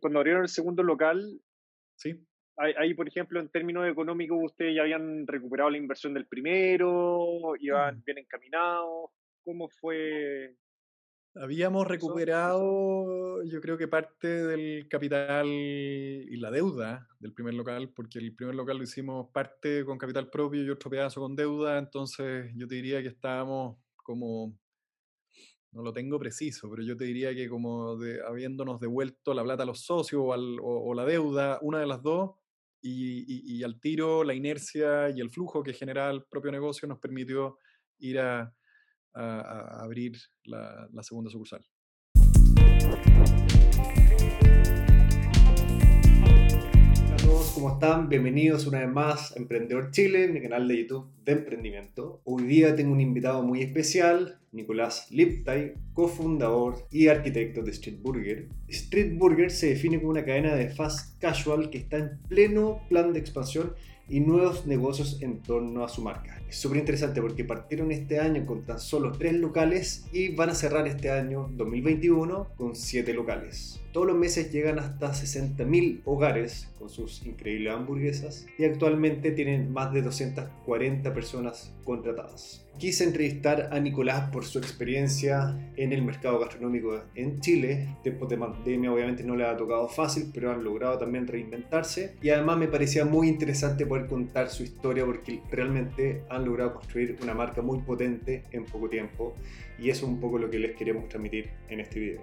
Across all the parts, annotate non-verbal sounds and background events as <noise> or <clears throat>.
cuando, abrieron el segundo local, sí. Ahí, por ejemplo, en términos económicos, ustedes ya habían recuperado la inversión del primero, iban mm. bien encaminados. ¿Cómo fue? Habíamos recuperado, yo creo que parte del capital y la deuda del primer local, porque el primer local lo hicimos parte con capital propio y otro pedazo con deuda, entonces yo te diría que estábamos como no lo tengo preciso, pero yo te diría que como de, habiéndonos devuelto la plata a los socios o, la deuda, una de las dos, y, al tiro la inercia y el flujo que genera el propio negocio nos permitió ir a, abrir la segunda sucursal. ¿Cómo están? Bienvenidos una vez más a Emprendedor Chile, mi canal de YouTube de emprendimiento. Hoy día tengo un invitado muy especial, Nicolás Liptay, cofundador y arquitecto de Street Burger. Street Burger se define como una cadena de fast casual que está en pleno plan de expansión y nuevos negocios en torno a su marca. Es súper interesante porque partieron este año con tan solo 3 locales y van a cerrar este año 2021 con 7 locales. Todos los meses llegan hasta 60.000 hogares con sus increíbles hamburguesas y actualmente tienen más de 240 personas contratadas. Quise entrevistar a Nicolás por su experiencia en el mercado gastronómico en Chile. Tiempos de pandemia obviamente no le ha tocado fácil, pero han logrado también reinventarse. Y además me parecía muy interesante poder contar su historia porque realmente han logrado construir una marca muy potente en poco tiempo. Y eso es un poco lo que les queremos transmitir en este video.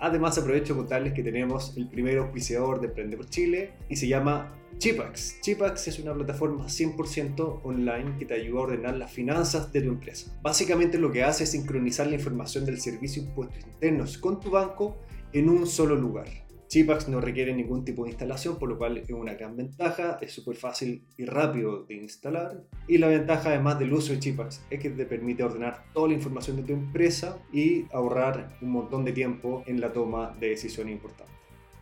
Además aprovecho contarles que tenemos el primer auspiciador de Emprende por Chile y se llama Chipax. Chipax es una plataforma 100% online que te ayuda a ordenar las finanzas de tu empresa. Básicamente lo que hace es sincronizar la información del servicio de impuestos internos con tu banco en un solo lugar. Chipax no requiere ningún tipo de instalación, por lo cual es una gran ventaja, es súper fácil y rápido de instalar. Y la ventaja además del uso de Chipax es que te permite ordenar toda la información de tu empresa y ahorrar un montón de tiempo en la toma de decisiones importantes.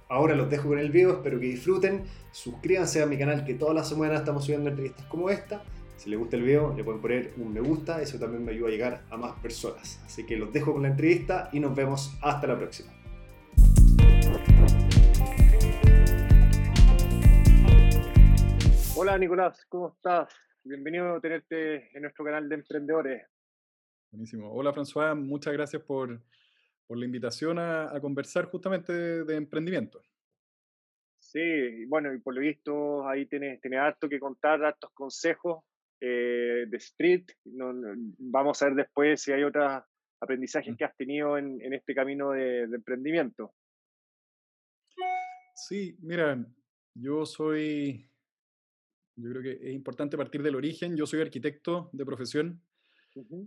Ahora los dejo con el video, espero que disfruten, suscríbanse a mi canal que todas las semanas estamos subiendo entrevistas como esta. Si les gusta el video, le pueden poner un me gusta, eso también me ayuda a llegar a más personas. Así que los dejo con la entrevista y nos vemos hasta la próxima. Hola Nicolás, ¿cómo estás? Bienvenido a tenerte en nuestro canal de emprendedores. Buenísimo. Hola François, muchas gracias por, por la invitación a, conversar justamente de, emprendimiento. Sí, bueno, y por lo visto ahí tienes, tienes harto que contar, hartos consejos eh, de Street. vamos a ver después si hay otros aprendizajes mm. que has tenido en, este camino de, emprendimiento. Sí, mira, yo soy, yo creo que es importante partir del origen. Yo soy arquitecto de profesión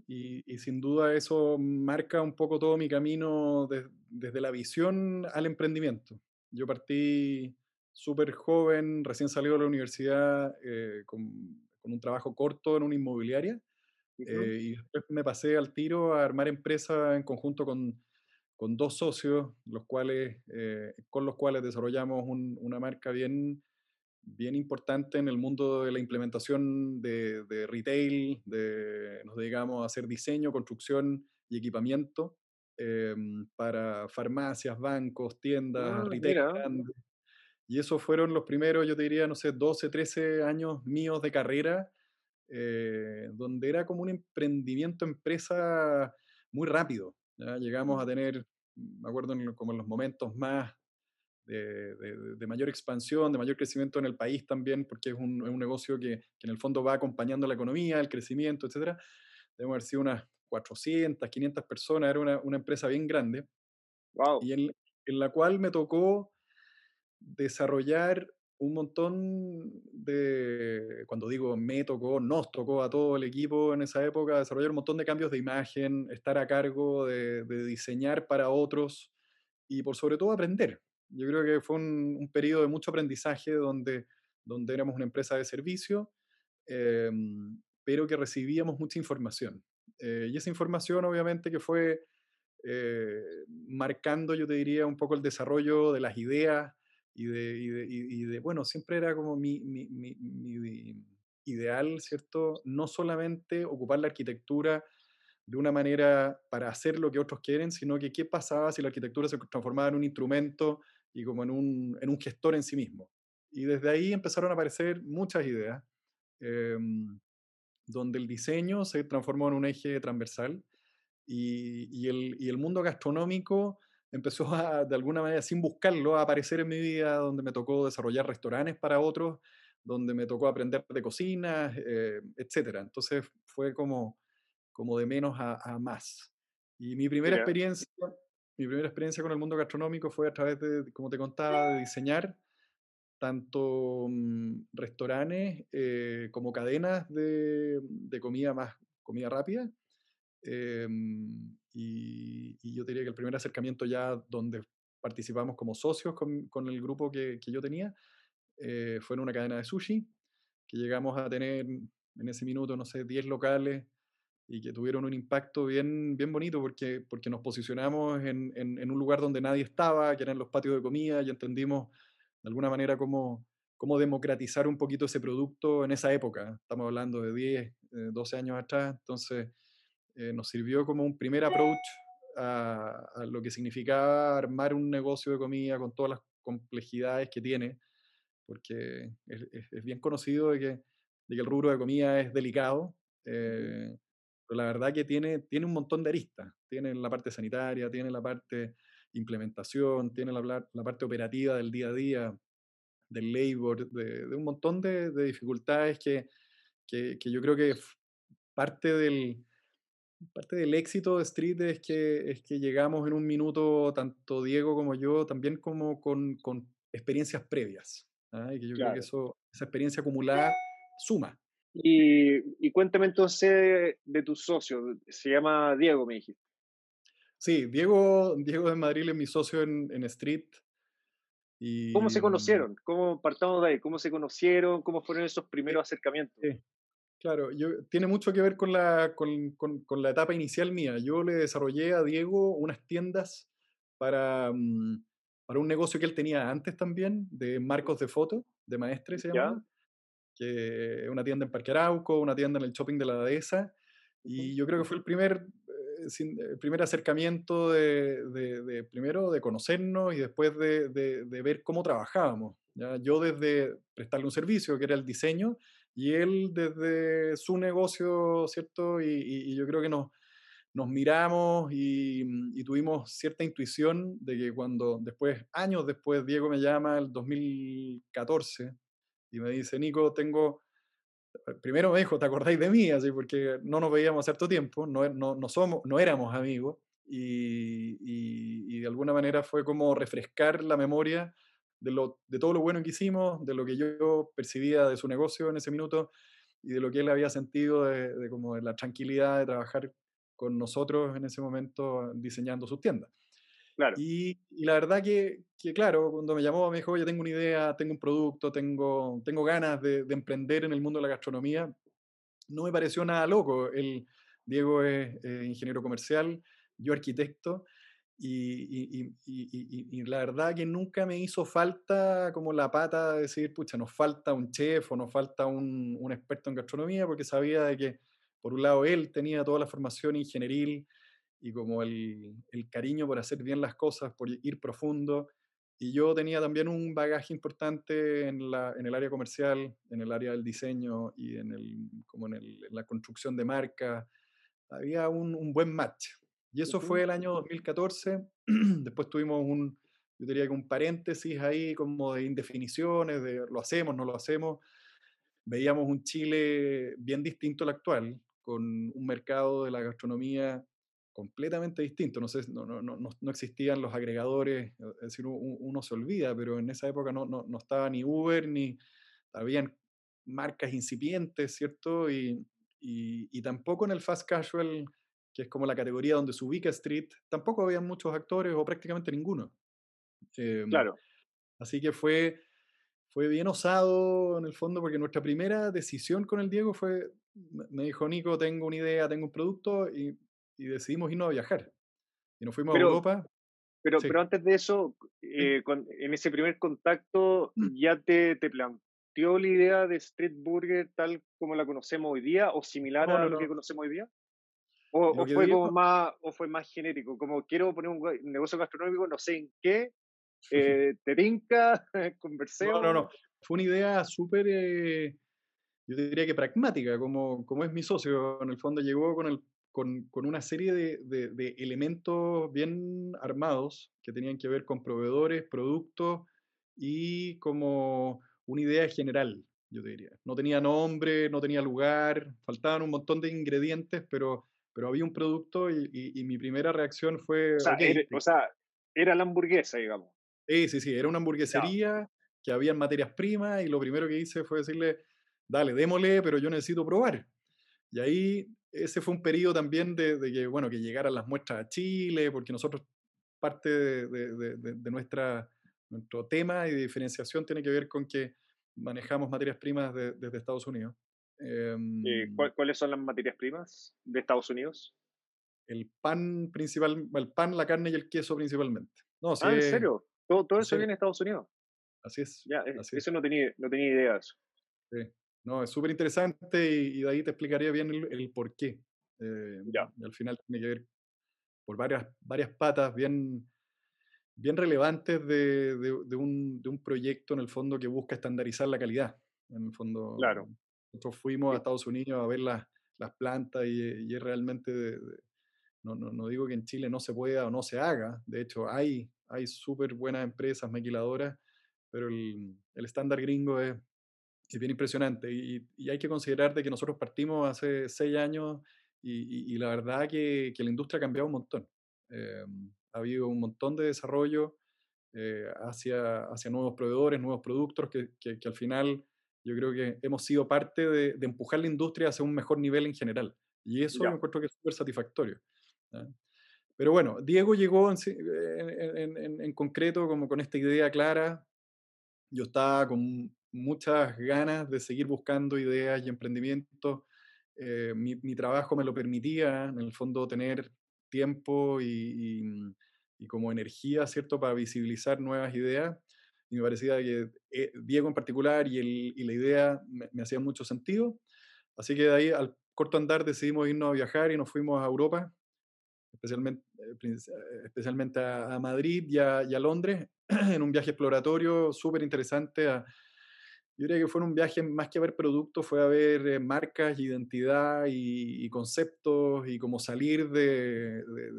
y, sin duda eso marca un poco todo mi camino desde la visión al emprendimiento. Yo partí súper joven, recién salido de la universidad eh, con, un trabajo corto en una inmobiliaria eh, y después me pasé al tiro a armar empresa en conjunto con, con dos socios, los cuales, eh, con los cuales desarrollamos una marca bien bien importante en el mundo de la implementación de, retail, de, nos dedicamos a hacer diseño, construcción y equipamiento em, para farmacias, bancos, tiendas, ah, retail. Y esos fueron los primeros, yo te diría, no sé, 12, 13 años míos de carrera, eh, donde era como un emprendimiento empresa muy rápido. Llegamos a tener, me acuerdo como en los momentos más de, mayor expansión, de mayor crecimiento en el país también, porque es un, un negocio que, que, en el fondo va acompañando la economía, el crecimiento, etc. Debemos haber sido unas 400, 500 personas, era una, una empresa bien grande. Wow. Y en, en la cual me tocó desarrollar un montón de, cuando digo me tocó, nos tocó a todo el equipo en esa época, desarrollar un montón de cambios de imagen, estar a cargo de, de diseñar para otros y por sobre todo aprender. Yo creo que fue un, periodo de mucho aprendizaje donde, donde éramos una empresa de servicio, em, pero que recibíamos mucha información. Eh, y esa información obviamente que fue eh, marcando, yo te diría, un poco el desarrollo de las ideas y de, y de, bueno, siempre era como mi, mi, mi, mi, ideal, ¿cierto? No solamente ocupar la arquitectura de una manera para hacer lo que otros quieren, sino que qué pasaba si la arquitectura se transformaba en un instrumento y como en un, en un gestor en sí mismo. Y desde ahí empezaron a aparecer muchas ideas, em, donde el diseño se transformó en un eje transversal y, y, el, y, el, mundo gastronómico empezó a, de alguna manera, sin buscarlo, a aparecer en mi vida, donde me tocó desarrollar restaurantes para otros, donde me tocó aprender de cocina, eh, etc. Entonces fue como, como de menos a, a más. Y mi primera experiencia mi primera experiencia con el mundo gastronómico fue a través de, como te contaba, de diseñar tanto mm, restaurantes eh, como cadenas de, de, comida más comida rápida. Em, y, yo diría que el primer acercamiento ya donde participamos como socios con, con el grupo que, que yo tenía eh, fue en una cadena de sushi, que llegamos a tener en ese minuto, no sé, 10 locales y que tuvieron un impacto bien, bien bonito porque, porque nos posicionamos en, en, un lugar donde nadie estaba, que eran los patios de comida, y entendimos de alguna manera cómo, cómo democratizar un poquito ese producto en esa época. Estamos hablando de 10, 12 eh, años atrás, entonces eh, nos sirvió como un primer approach a, a, lo que significaba armar un negocio de comida con todas las complejidades que tiene, porque es, es, bien conocido de que, de que, el rubro de comida es delicado. Eh, pero la verdad que tiene, tiene un montón de aristas. Tiene la parte sanitaria, tiene la parte implementación, tiene la, la parte operativa del día a día, del labor, de, de un montón de, de dificultades que, que, que, yo creo que parte del, parte del éxito de Street es que, es que llegamos en un minuto, tanto Diego como yo, también como con, con experiencias previas. ¿ah? Y que yo creo que eso, esa experiencia acumulada suma. Y, cuéntame entonces de tu socio, se llama Diego, me dijiste. Sí, Diego, Diego de Madrid es mi socio en, en Street. Y, ¿Cómo se conocieron? ¿Cómo partamos de ahí? ¿Cómo se conocieron? ¿Cómo fueron esos primeros acercamientos? claro, yo, tiene mucho que ver con la, con, con, con, la etapa inicial mía. Yo le desarrollé a Diego unas tiendas para, mm, para un negocio que él tenía antes también, de marcos de foto, de maestre se llama que una tienda en Parque Arauco, una tienda en el shopping de la Dehesa, y yo creo que fue el primer, eh, primer acercamiento de, de, primero de conocernos y después de, de ver cómo trabajábamos. ¿ya? Yo desde prestarle un servicio, que era el diseño, y él desde su negocio, ¿cierto? Y, y, yo creo que nos, nos miramos y, y, tuvimos cierta intuición de que cuando después, años después, Diego me llama el 2014 y me dice, Nico, tengo, eh, primero me dijo, ¿te acordáis de mí? Así, porque no nos veíamos cierto tiempo, no, no, no, somos, no éramos amigos, y, y, de alguna manera fue como refrescar la memoria de, lo, de todo lo bueno que hicimos, de lo que yo percibía de su negocio en ese minuto, y de lo que él había sentido de, de como de la tranquilidad de trabajar con nosotros en ese momento diseñando sus tiendas. Y, la verdad que, que, claro, cuando me llamó me dijo, oye, tengo una idea, tengo un producto, tengo, tengo ganas de, de emprender en el mundo de la gastronomía, no me pareció nada loco. El, Diego es ingeniero comercial, yo arquitecto, y, y, y, la verdad que nunca me hizo falta como la pata de decir, pucha, nos falta un chef o nos falta un, un experto en gastronomía, porque sabía de que, por un lado, él tenía toda la formación ingenieril, y como el, el, cariño por hacer bien las cosas, por ir profundo. Y yo tenía también un bagaje importante en, la, en el área comercial, en el área del diseño y en, el, como en, el, en la construcción de marca. Había un, un buen match. Y eso fue el año 2014. <clears throat> Después tuvimos un, yo diría que un paréntesis ahí como de indefiniciones, de lo hacemos, no lo hacemos. Veíamos un Chile bien distinto al actual, con un mercado de la gastronomía completamente distinto. No, sé, no, no, no, no existían los agregadores, es decir, uno, se olvida, pero en esa época no, no, no estaba ni Uber, ni habían marcas incipientes, ¿cierto? Y, y, tampoco en el fast casual, que es como la categoría donde se ubica Street, tampoco había muchos actores o prácticamente ninguno. Em, claro. Así que fue, fue bien osado en el fondo, porque nuestra primera decisión con el Diego fue, me dijo, Nico, tengo una idea, tengo un producto, y y decidimos irnos a viajar. Y nos fuimos a Europa. Pero, pero antes de eso, eh, en ese primer contacto, mm. ¿ya te, te, planteó la idea de Street Burger tal como la conocemos hoy día o similar a lo que conocemos hoy día? ¿O, o fue como más, ¿O fue más genérico? Como quiero poner un negocio gastronómico, no sé en qué, <laughs> Eh, ¿Te tinca? ¿Conversemos? <laughs> No, no, no. Fue una idea súper, eh, yo diría que pragmática, como, como es mi socio. En el fondo llegó con, el, con, con una serie de, de, de, elementos bien armados que tenían que ver con proveedores, productos y como una idea general, yo diría. No tenía nombre, no tenía lugar, faltaban un montón de ingredientes, pero, pero había un producto y, y, y mi primera reacción fue... O sea, okay, era, o sea, era la hamburguesa, digamos. Sí, sí, sí, era una hamburguesería ya. que había materias primas y lo primero que hice fue decirle, dale, démosle, pero yo necesito probar. Y ahí ese fue un periodo también de, de que, bueno, que llegaran las muestras a Chile, porque nosotros parte de, de, de nuestra, nuestro tema y de diferenciación tiene que ver con que manejamos materias primas desde Estados Unidos. Eh, ¿Cuáles son las materias primas de Estados Unidos? El pan principal, el pan, la carne y el queso principalmente. No, ah, ¿en serio? Todo, todo eso viene de Estados Unidos. Así es. Ya, así eso es. no tenía, no tenía idea de eso. Sí. No, es súper interesante y, y, de ahí te explicaría bien el, el por qué. Eh, ya. Y al final tiene que ver por varias, varias patas bien, bien relevantes de, de, de, un, de un proyecto en el fondo que busca estandarizar la calidad. En el fondo, claro. nosotros fuimos a Estados Unidos a ver las, las plantas y, y es realmente no, no, no, digo que en Chile no se pueda o no se haga, de hecho hay, hay súper buenas empresas maquiladoras, pero el, el estándar gringo es, es, bien impresionante y, y, hay que considerar de que nosotros partimos hace seis años y, y la verdad que, que, la industria ha cambiado un montón. Eh, ha habido un montón de desarrollo eh, hacia, hacia nuevos proveedores, nuevos productos, que, que, que, al final yo creo que hemos sido parte de, de, empujar la industria hacia un mejor nivel en general. Y eso yo encuentro que es súper satisfactorio. Pero bueno, Diego llegó en, en, en, en, concreto como con esta idea clara. Yo estaba con muchas ganas de seguir buscando ideas y emprendimientos. Eh, mi, trabajo me lo permitía, en el fondo, tener tiempo y, y, como energía, ¿cierto?, para visibilizar nuevas ideas. Y me parecía que eh, Diego en particular y, la idea me, me hacían mucho sentido. Así que de ahí al corto andar decidimos irnos a viajar y nos fuimos a Europa especialmente, especialmente a, a Madrid y a, y a, Londres, <clears throat> en un viaje exploratorio súper interesante. A, yo diría que fue un viaje más que a ver productos, fue a ver eh, marcas, identidad y, y, conceptos y cómo salir de, de,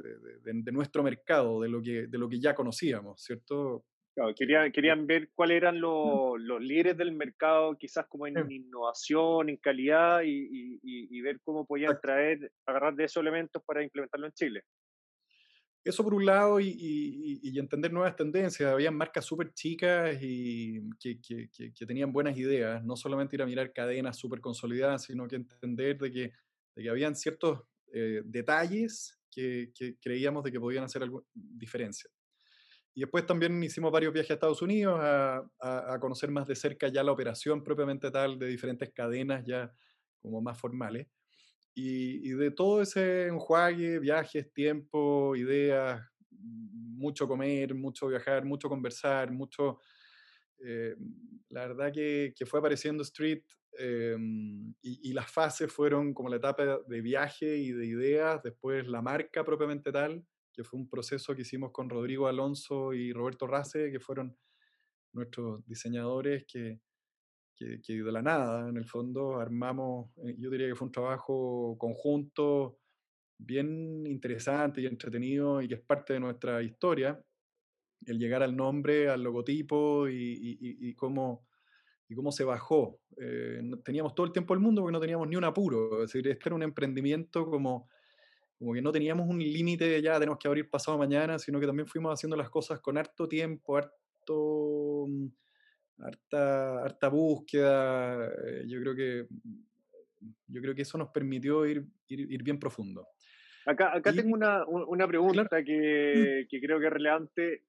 de, de, nuestro mercado, de lo, que, de lo que ya conocíamos, ¿cierto? Claro, querían, querían ver cuáles eran los, los, líderes del mercado, quizás como en sí. innovación, en calidad, y, y, y, ver cómo podían traer, agarrar de esos elementos para implementarlo en Chile. Eso por un lado, y, entender nuevas tendencias. Había marcas súper chicas y que, que, tenían buenas ideas. No solamente ir a mirar cadenas súper consolidadas, sino que entender de que, de que habían ciertos eh, detalles que, creíamos de que podían hacer algo, diferencia. Y después también hicimos varios viajes a Estados Unidos a, a, a, conocer más de cerca ya la operación propiamente tal de diferentes cadenas ya como más formales. Y, de todo ese enjuague, viajes, tiempo, ideas, mucho comer, mucho viajar, mucho conversar, mucho... Eh, la verdad que, que, fue apareciendo Street eh, y, y, las fases fueron como la etapa de viaje y de ideas, después la marca propiamente tal, que fue un proceso que hicimos con Rodrigo Alonso y Roberto Race, que fueron nuestros diseñadores que, que, que, de la nada, en el fondo, armamos, eh, yo diría que fue un trabajo conjunto bien interesante y entretenido y que es parte de nuestra historia, el llegar al nombre, al logotipo y, y, y cómo, y cómo se bajó. Eh, teníamos todo el tiempo del mundo porque no teníamos ni un apuro, es decir, este era un emprendimiento como como que no teníamos un límite de ya tenemos que abrir pasado mañana, sino que también fuimos haciendo las cosas con harto tiempo, harto, mm, harta, harta búsqueda. Eh, yo creo que yo creo que eso nos permitió ir, ir, ir bien profundo. Acá, acá y, tengo una, una pregunta claro. que, que creo que es relevante.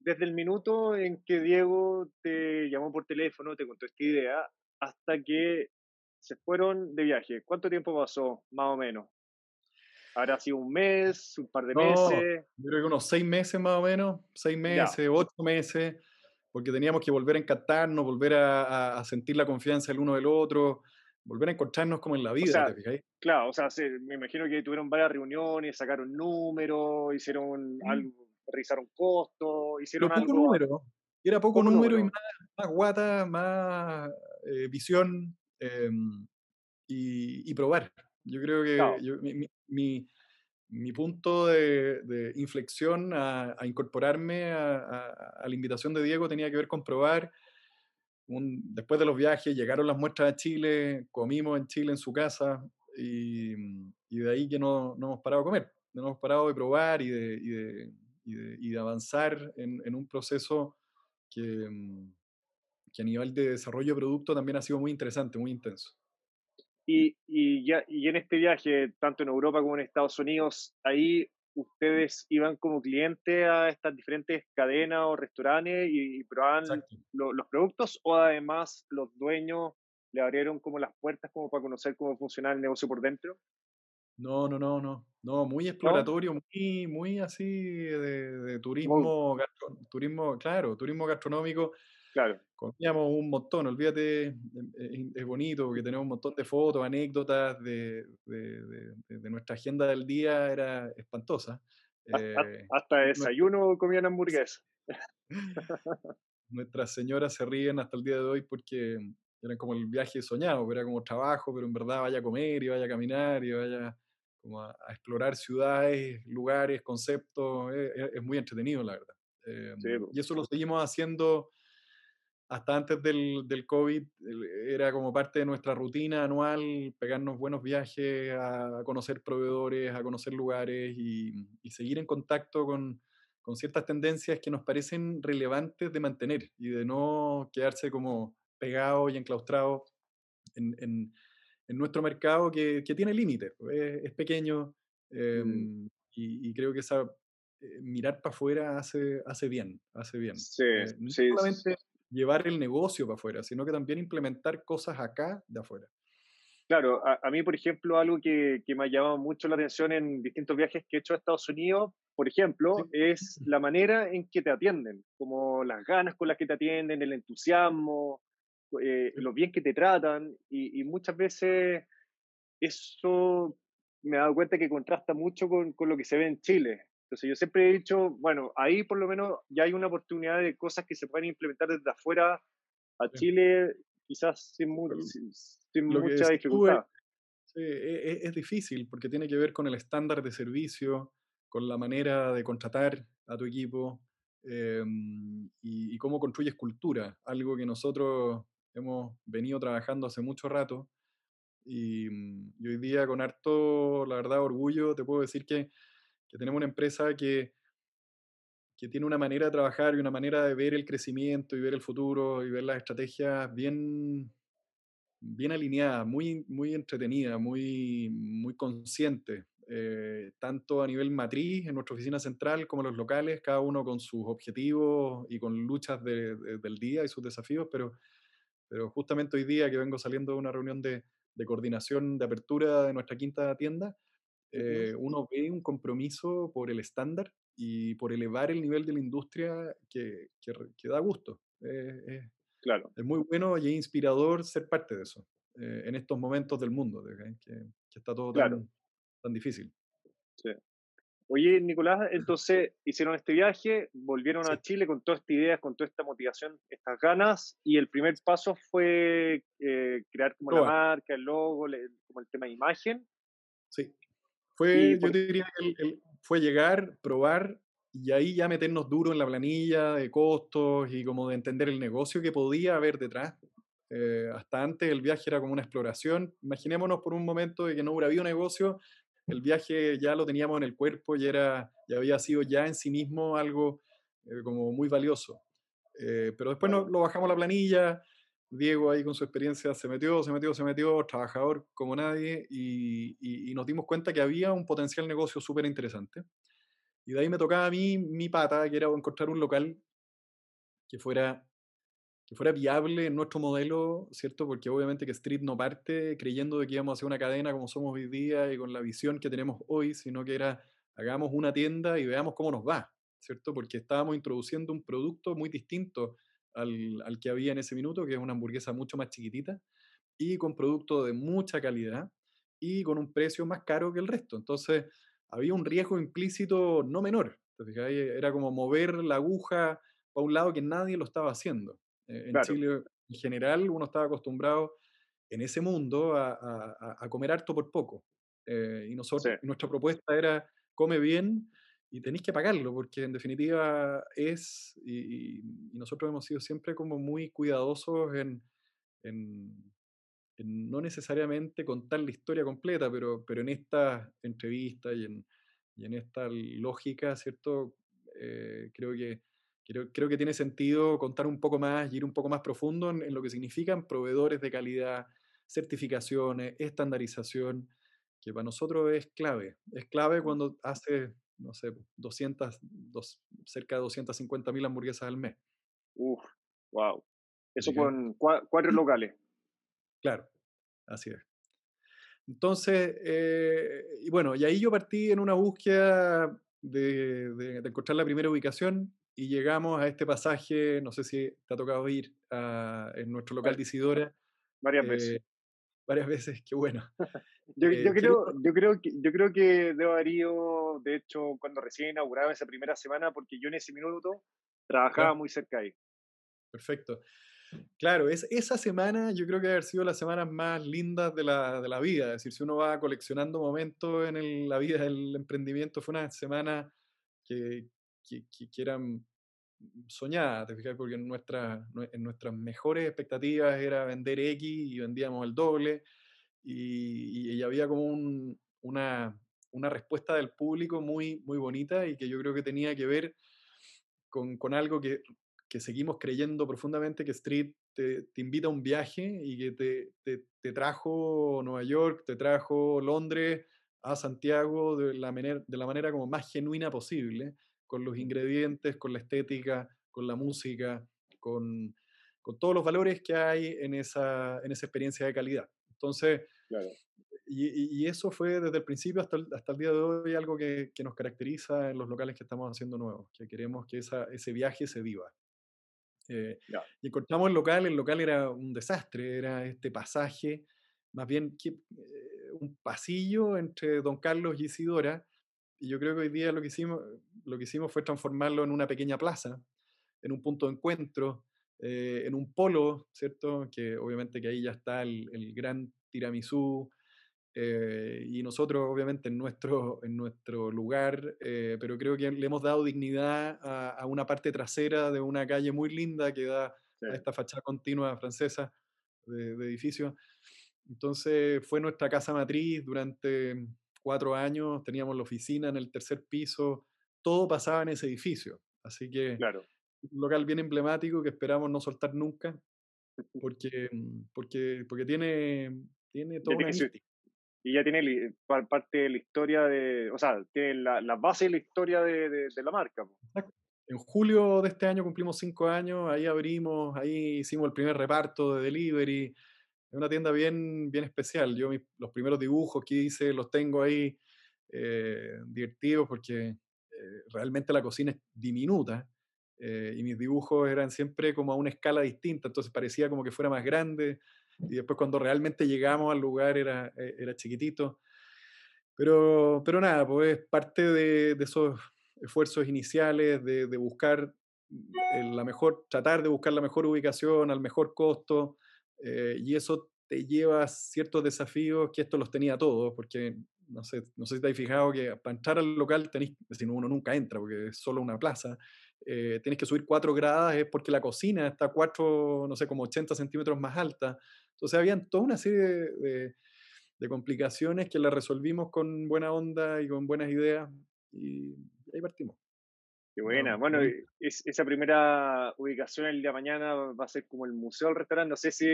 Desde el minuto en que Diego te llamó por teléfono, te contó esta idea, hasta que se fueron de viaje, ¿cuánto tiempo pasó, más o menos? ¿Habrá sido un mes, un par de no, meses? Yo creo que unos seis meses más o menos, seis meses, ya. ocho meses, porque teníamos que volver a encantarnos, volver a, a, sentir la confianza el uno del otro, volver a encontrarnos como en la vida, o sea, ¿te fijáis? Claro, o sea, se, me imagino que tuvieron varias reuniones, sacaron números, hicieron mm. algo, revisaron costos, hicieron poco algo. número. Era poco, número, y más, guata, más eh, visión em, y, probar. Yo creo que mi, punto de, inflexión a, incorporarme a, la invitación de Diego tenía que ver con probar. después de los viajes llegaron las muestras a Chile, comimos en Chile en su casa y, de ahí que no, no, hemos parado a comer, no hemos parado de probar y de, de, avanzar en, un proceso que, que a nivel de desarrollo de producto también ha sido muy interesante, muy intenso. Y, y, ya, y en este viaje, tanto en Europa como en Estados Unidos, ahí ustedes iban como cliente a estas diferentes cadenas o restaurantes y, probaban los productos o además los dueños le abrieron como las puertas como para conocer cómo funciona el negocio por dentro? No, no, no, no. No, muy exploratorio, muy, muy así de, turismo, turismo, claro, turismo gastronómico. Claro. Comíamos un montón, olvídate, em, eh, es, bonito porque tenemos un montón de fotos, anécdotas de, nuestra agenda del día, era espantosa. hasta, eh, desayuno comían hamburguesas. <laughs> Nuestras señoras se ríen hasta el día de hoy porque era como el viaje soñado, era como trabajo, pero en verdad vaya a comer y vaya a caminar y vaya como a, explorar ciudades, lugares, conceptos, es, muy entretenido, la verdad. Em, y eso lo seguimos haciendo hasta antes del, del, COVID, era como parte de nuestra rutina anual, pegarnos buenos viajes a, conocer proveedores, a conocer lugares y, y seguir en contacto con, con, ciertas tendencias que nos parecen relevantes de mantener y de no quedarse como pegado y enclaustrado en, en, en nuestro mercado que, que tiene límites, es, pequeño mm. em, y, creo que esa, eh, mirar para afuera hace, hace bien, hace bien. Sí, eh, no solamente llevar el negocio para afuera, sino que también implementar cosas acá de afuera. Claro, a, a mí, por ejemplo, algo que, que, me ha llamado mucho la atención en distintos viajes que he hecho a Estados Unidos, por ejemplo, es la manera en que te atienden, como las ganas con las que te atienden, el entusiasmo, eh, lo bien que te tratan y, muchas veces eso me he dado cuenta que contrasta mucho con, con, lo que se ve en Chile. Entonces yo siempre he dicho, bueno, ahí por lo menos ya hay una oportunidad de cosas que se pueden implementar desde afuera a Chile, quizás sin, sin, mucha dificultad. sí, e, e, es, difícil porque tiene que ver con el estándar de servicio, con la manera de contratar a tu equipo em, y, y, cómo construyes cultura, algo que nosotros hemos venido trabajando hace mucho rato y, hoy día con harto, la verdad, orgullo, te puedo decir que, que, tenemos una empresa que, que tiene una manera de trabajar y una manera de ver el crecimiento y ver el futuro y ver las estrategias bien, bien alineada, muy, muy entretenida, muy, muy consciente, eh, tanto a nivel matriz en nuestra oficina central como los locales, cada uno con sus objetivos y con luchas del día y sus desafíos, pero pero justamente hoy día que vengo saliendo de una reunión de, de coordinación de apertura de nuestra quinta tienda, eh, uno ve un compromiso por el estándar y por elevar el nivel de la industria que, que, da gusto. claro. es muy bueno y es inspirador ser parte de eso eh, en estos momentos del mundo, que, que está todo tan, tan difícil. Sí. Oye, Nicolás, <laughs> entonces hicieron este viaje, volvieron a Chile con toda esta idea, con toda esta motivación, estas ganas, y el primer paso fue eh, crear como la marca, el logo, como el tema de imagen. Sí. Fue, yo diría que fue llegar, probar y ahí ya meternos duro en la planilla de costos y como de entender el negocio que podía haber detrás. Eh, hasta antes el viaje era como una exploración. Imaginémonos por un momento de que no hubiera habido negocio el viaje ya lo teníamos en el cuerpo y era, ya había sido ya en sí mismo algo eh, como muy valioso. Eh, pero después no, lo bajamos a la planilla, Diego ahí con su experiencia se metió, se metió, se metió, trabajador como nadie, y, y, nos dimos cuenta que había un potencial negocio súper interesante. Y de ahí me tocaba a mí mi pata, que era encontrar un local que fuera que fuera viable en nuestro modelo, ¿cierto? Porque obviamente que Street no parte creyendo de que íbamos a hacer una cadena como somos hoy día y con la visión que tenemos hoy, sino que era hagamos una tienda y veamos cómo nos va, ¿cierto? Porque estábamos introduciendo un producto muy distinto al, al que había en ese minuto, que es una hamburguesa mucho más chiquitita y con producto de mucha calidad y con un precio más caro que el resto. Entonces, había un riesgo implícito no menor, Era como mover la aguja para un lado que nadie lo estaba haciendo. Eh, en Chile, en general, uno estaba acostumbrado en ese mundo a, comer harto por poco. Eh, y nosotros, nuestra propuesta era come bien y tenéis que pagarlo, porque en definitiva es, y, nosotros hemos sido siempre como muy cuidadosos en, no necesariamente contar la historia completa, pero, pero en esta entrevista y en, y en esta lógica, ¿cierto? Eh, creo, que, creo, creo, que tiene sentido contar un poco más y ir un poco más profundo en, lo que significan proveedores de calidad, certificaciones, estandarización, que para nosotros es clave. Es clave cuando hace, no sé, 200, cerca de 250 mil hamburguesas al mes. Uf, wow. Eso con cuatro <clears throat> locales. Claro, así es. Entonces, eh, y bueno, y ahí yo partí en una búsqueda de, encontrar la primera ubicación y llegamos a este pasaje, no sé si te ha tocado ir en nuestro local de Isidora. Varias eh, veces. Varias veces, qué bueno. <laughs> yo, eh, creo, yo, creo que, yo creo que debo haber ido, de hecho, cuando recién inauguraba esa primera semana, porque yo en ese minuto trabajaba muy cerca ahí. Perfecto. Claro, es, esa semana yo creo que haber sido las semanas más lindas de la, de la vida. Es decir, si uno va coleccionando momentos en la vida del emprendimiento, fue una semana que, que, que, eran soñadas, ¿te fijas? Porque en, nuestra, en nuestras mejores expectativas era vender X y vendíamos el doble. Y, y, había como un, una, una respuesta del público muy, muy bonita y que yo creo que tenía que ver con, con algo que que seguimos creyendo profundamente que Street te, te invita a un viaje y que te, te, te, trajo Nueva York, te trajo Londres a Santiago de la, manera, de la manera como más genuina posible, con los ingredientes, con la estética, con la música, con, con todos los valores que hay en esa, en esa experiencia de calidad. Entonces, y, y, eso fue desde el principio hasta el, hasta el día de hoy algo que, que, nos caracteriza en los locales que estamos haciendo nuevos, que queremos que esa, ese viaje se viva. Eh, y encontramos el local, el local era un desastre, era este pasaje, más bien que, eh, un pasillo entre Don Carlos y Isidora, y yo creo que hoy día lo que, hicimos, lo que hicimos fue transformarlo en una pequeña plaza, en un punto de encuentro, eh, en un polo, ¿cierto? Que obviamente que ahí ya está el, el gran tiramisú, eh, y nosotros, obviamente, en nuestro, en nuestro lugar, eh, pero creo que le hemos dado dignidad a, una parte trasera de una calle muy linda que da a esta fachada continua francesa de, de edificio. Entonces fue nuestra casa matriz durante cuatro años, teníamos la oficina en el tercer piso, todo pasaba en ese edificio. Así que claro. un local bien emblemático que esperamos no soltar nunca, <laughs> porque, porque, porque tiene, tiene todo y ya tiene parte de la historia de, o sea, tiene la, la base de la historia de, de, la marca. En julio de este año cumplimos cinco años, ahí abrimos, ahí hicimos el primer reparto de delivery. Es una tienda bien, bien especial. Yo los primeros dibujos que hice los tengo ahí eh, divertidos porque realmente la cocina es diminuta eh, y mis dibujos eran siempre como a una escala distinta, entonces parecía como que fuera más grande y después cuando realmente llegamos al lugar era, eh, era chiquitito. Pero, pero nada, pues es parte de, esos esfuerzos iniciales de, buscar la mejor, tratar de buscar la mejor ubicación al mejor costo, eh, y eso te lleva a ciertos desafíos que esto los tenía todos, porque no sé, no sé si te has fijado que para entrar al local tenéis, si uno nunca entra porque es solo una plaza, eh, tienes que subir cuatro gradas, es porque la cocina está cuatro, no sé, como 80 centímetros más alta. Entonces habían toda una serie de, de, complicaciones que las resolvimos con buena onda y con buenas ideas y ahí partimos. Qué buena. bueno, es, esa primera ubicación el día de mañana va a ser como el museo del restaurante. No sé si,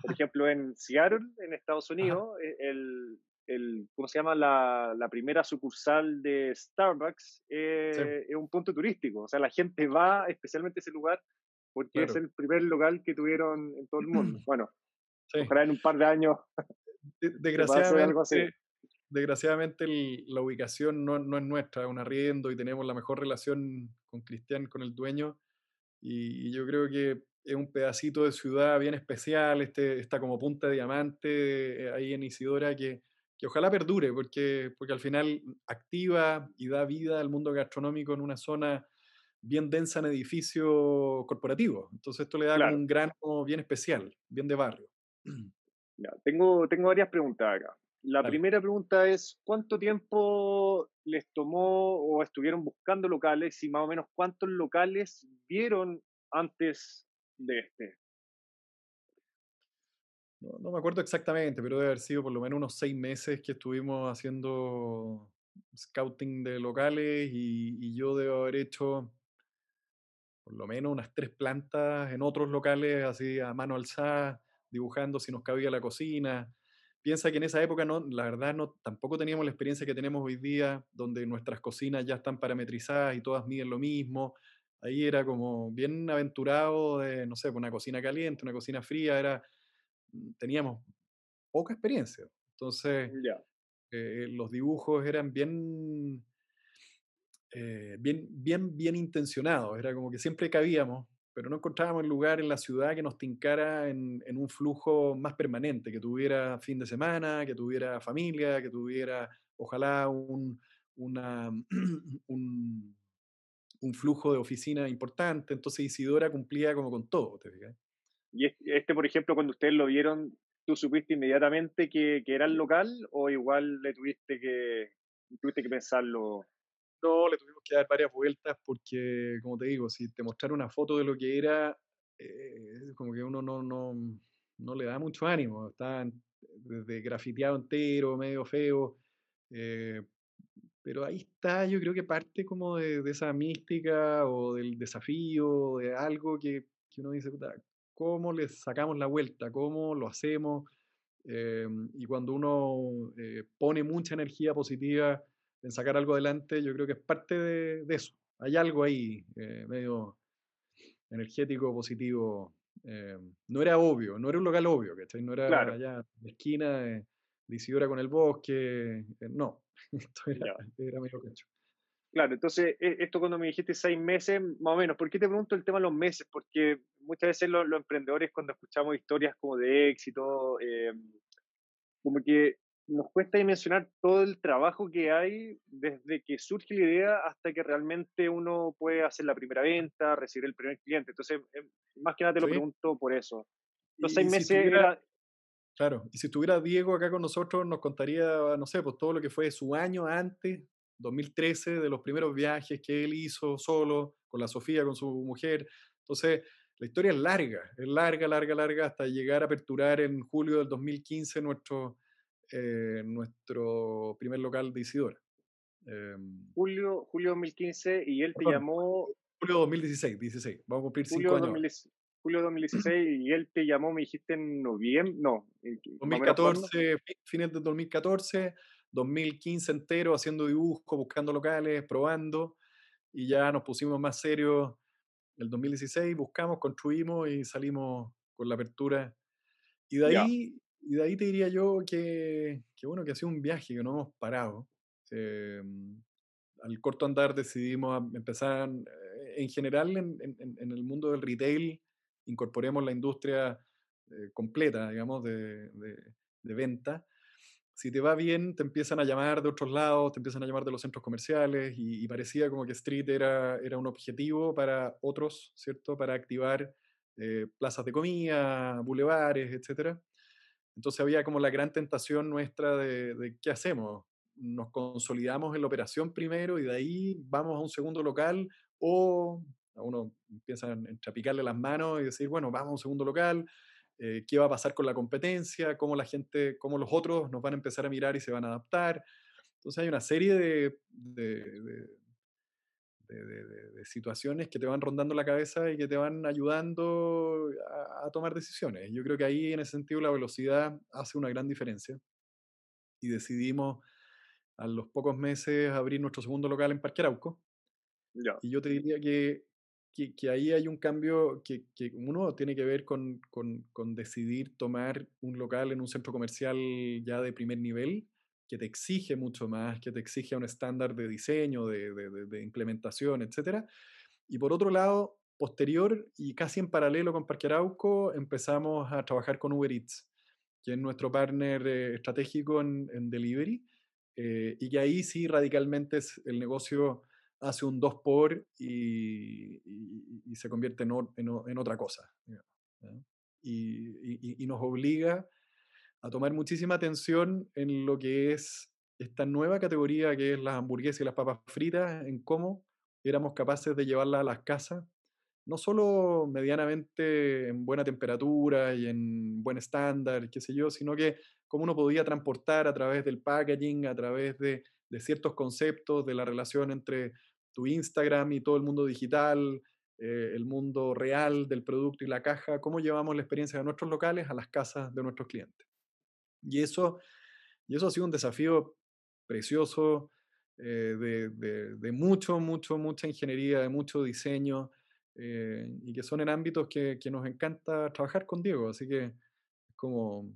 por ejemplo, en Seattle, en Estados Unidos, e, el, el, ¿cómo se llama? La, la primera sucursal de Starbucks eh, es un punto turístico. O sea, la gente va especialmente a ese lugar porque es el primer local que tuvieron en todo el mundo. <clears throat> Bueno, Ojalá en un par de años. <laughs> Desgraciadamente, desgraciadamente la ubicación no, no, es nuestra, es un arriendo y tenemos la mejor relación con Cristian, con el dueño. Y, yo creo que es un pedacito de ciudad bien especial, este, está como punta de diamante eh, ahí en Isidora que, que ojalá perdure, porque, porque al final activa y da vida al mundo gastronómico en una zona bien densa en edificio corporativo. Entonces esto le da un grano bien especial, bien de barrio. <clears throat> Ya, tengo, tengo varias preguntas acá. La primera pregunta es, ¿cuánto tiempo les tomó o estuvieron buscando locales y más o menos cuántos locales vieron antes de este? No, me acuerdo exactamente, pero debe haber sido por lo menos unos seis meses que estuvimos haciendo scouting de locales y, yo debo haber hecho por lo menos unas tres plantas en otros locales, así a mano alzada, dibujando si nos cabía la cocina. Piensa que en esa época, no, la verdad, no, tampoco teníamos la experiencia que tenemos hoy día, donde nuestras cocinas ya están parametrizadas y todas miden lo mismo. Ahí era como bien aventurado de, no sé, pues una cocina caliente, una cocina fría, era teníamos poca experiencia. Entonces, eh, los dibujos eran bien, eh, bien, bien, bien intencionados. Era como que siempre cabíamos, pero no encontrábamos el lugar en la ciudad que nos tincara en, un flujo más permanente, que tuviera fin de semana, que tuviera familia, que tuviera, ojalá, un, una, <clears throat> un, un flujo de oficina importante. Entonces Isidora cumplía como con todo, ¿te fijas? Y este, por ejemplo, cuando ustedes lo vieron, ¿tú supiste inmediatamente que, que era el local o igual le tuviste que, tuviste que pensarlo? No, le tuvimos que dar varias vueltas porque, como te digo, si te mostrara una foto de lo que era, eh, como que uno no, no, no le da mucho ánimo. Está desde grafiteado entero, medio feo. Eh, pero ahí está, yo creo que parte como de, de, esa mística o del desafío, de algo que, que uno dice, cómo les sacamos la vuelta, cómo lo hacemos. Em, y cuando uno eh, pone mucha energía positiva en sacar algo adelante, yo creo que es parte de, eso. Hay algo ahí, eh, medio energético, positivo. Em, no era obvio, no era un local obvio, ¿cachai? No era allá en la esquina de, Isidora con el bosque, eh, no. <laughs> Esto era, era medio cacho. Claro, entonces, e, esto cuando me dijiste seis meses, más o menos, ¿por qué te pregunto el tema de los meses? Porque muchas veces los, emprendedores cuando escuchamos historias como de éxito, eh, como que nos cuesta dimensionar todo el trabajo que hay desde que surge la idea hasta que realmente uno puede hacer la primera venta, recibir el primer cliente. Entonces, em, más que nada te lo pregunto por eso. Los seis meses Claro, y si estuviera Diego acá con nosotros, nos contaría, no sé, pues todo lo que fue su año antes 2013, de los primeros viajes que él hizo solo, con la Sofía, con su mujer. Entonces, la historia es larga, es larga, larga, larga, hasta llegar a aperturar en julio del 2015 nuestro, eh, nuestro primer local de Isidora. Em, julio, julio 2015 y él te llamó... Julio 2016, 16, vamos a cumplir cinco años. julio 2016 y él te llamó, me dijiste en noviembre, no. 2014, fines de 2014 2015 entero haciendo dibujos, buscando locales, probando, y ya nos pusimos más serios el 2016, buscamos, construimos y salimos con la apertura. Y de ahí, y de ahí te diría yo que, que, bueno, que ha sido un viaje que no hemos parado. Em, al corto andar decidimos empezar, eh, en general en, en, el mundo del retail, incorporemos la industria eh, completa, digamos, de, de, de venta si te va bien, te empiezan a llamar de otros lados, te empiezan a llamar de los centros comerciales y, parecía como que Street era, era un objetivo para otros, ¿cierto? Para activar eh, plazas de comida, bulevares, etc. Entonces había como la gran tentación nuestra de, qué hacemos. Nos consolidamos en la operación primero y de ahí vamos a un segundo local o a uno empieza a entrapicarle las manos y decir, bueno, vamos a un segundo local, eh, qué va a pasar con la competencia, cómo la gente, cómo los otros nos van a empezar a mirar y se van a adaptar. Entonces hay una serie de, de, situaciones que te van rondando la cabeza y que te van ayudando a, tomar decisiones. Yo creo que ahí en ese sentido la velocidad hace una gran diferencia. Y decidimos a los pocos meses abrir nuestro segundo local en Parque Arauco. Y yo te diría que que, ahí hay un cambio que, uno tiene que ver con, con, con, decidir tomar un local en un centro comercial ya de primer nivel, que te exige mucho más, que te exige un estándar de diseño, de, de, de implementación, etc. Y por otro lado, posterior y casi en paralelo con Parque Arauco, empezamos a trabajar con Uber Eats. que es nuestro partner eh, estratégico en, en delivery, eh, y que ahí sí radicalmente el negocio hace un 2 por y, y, se convierte en, en, otra cosa. Y, y, nos obliga a tomar muchísima atención en lo que es esta nueva categoría que es las hamburguesas y las papas fritas, en cómo éramos capaces de llevarlas a las casas, no solo medianamente en buena temperatura y en buen estándar, qué sé yo, sino que cómo uno podía transportar a través del packaging, a través de, de ciertos conceptos de la relación entre tu Instagram y todo el mundo digital, eh, el mundo real del producto y la caja, cómo llevamos la experiencia de nuestros locales a las casas de nuestros clientes. Y eso, y eso ha sido un desafío precioso, eh, de, mucho, mucho, mucha ingeniería, de mucho diseño, eh, y que son en ámbitos que, nos encanta trabajar con Diego, así que es como,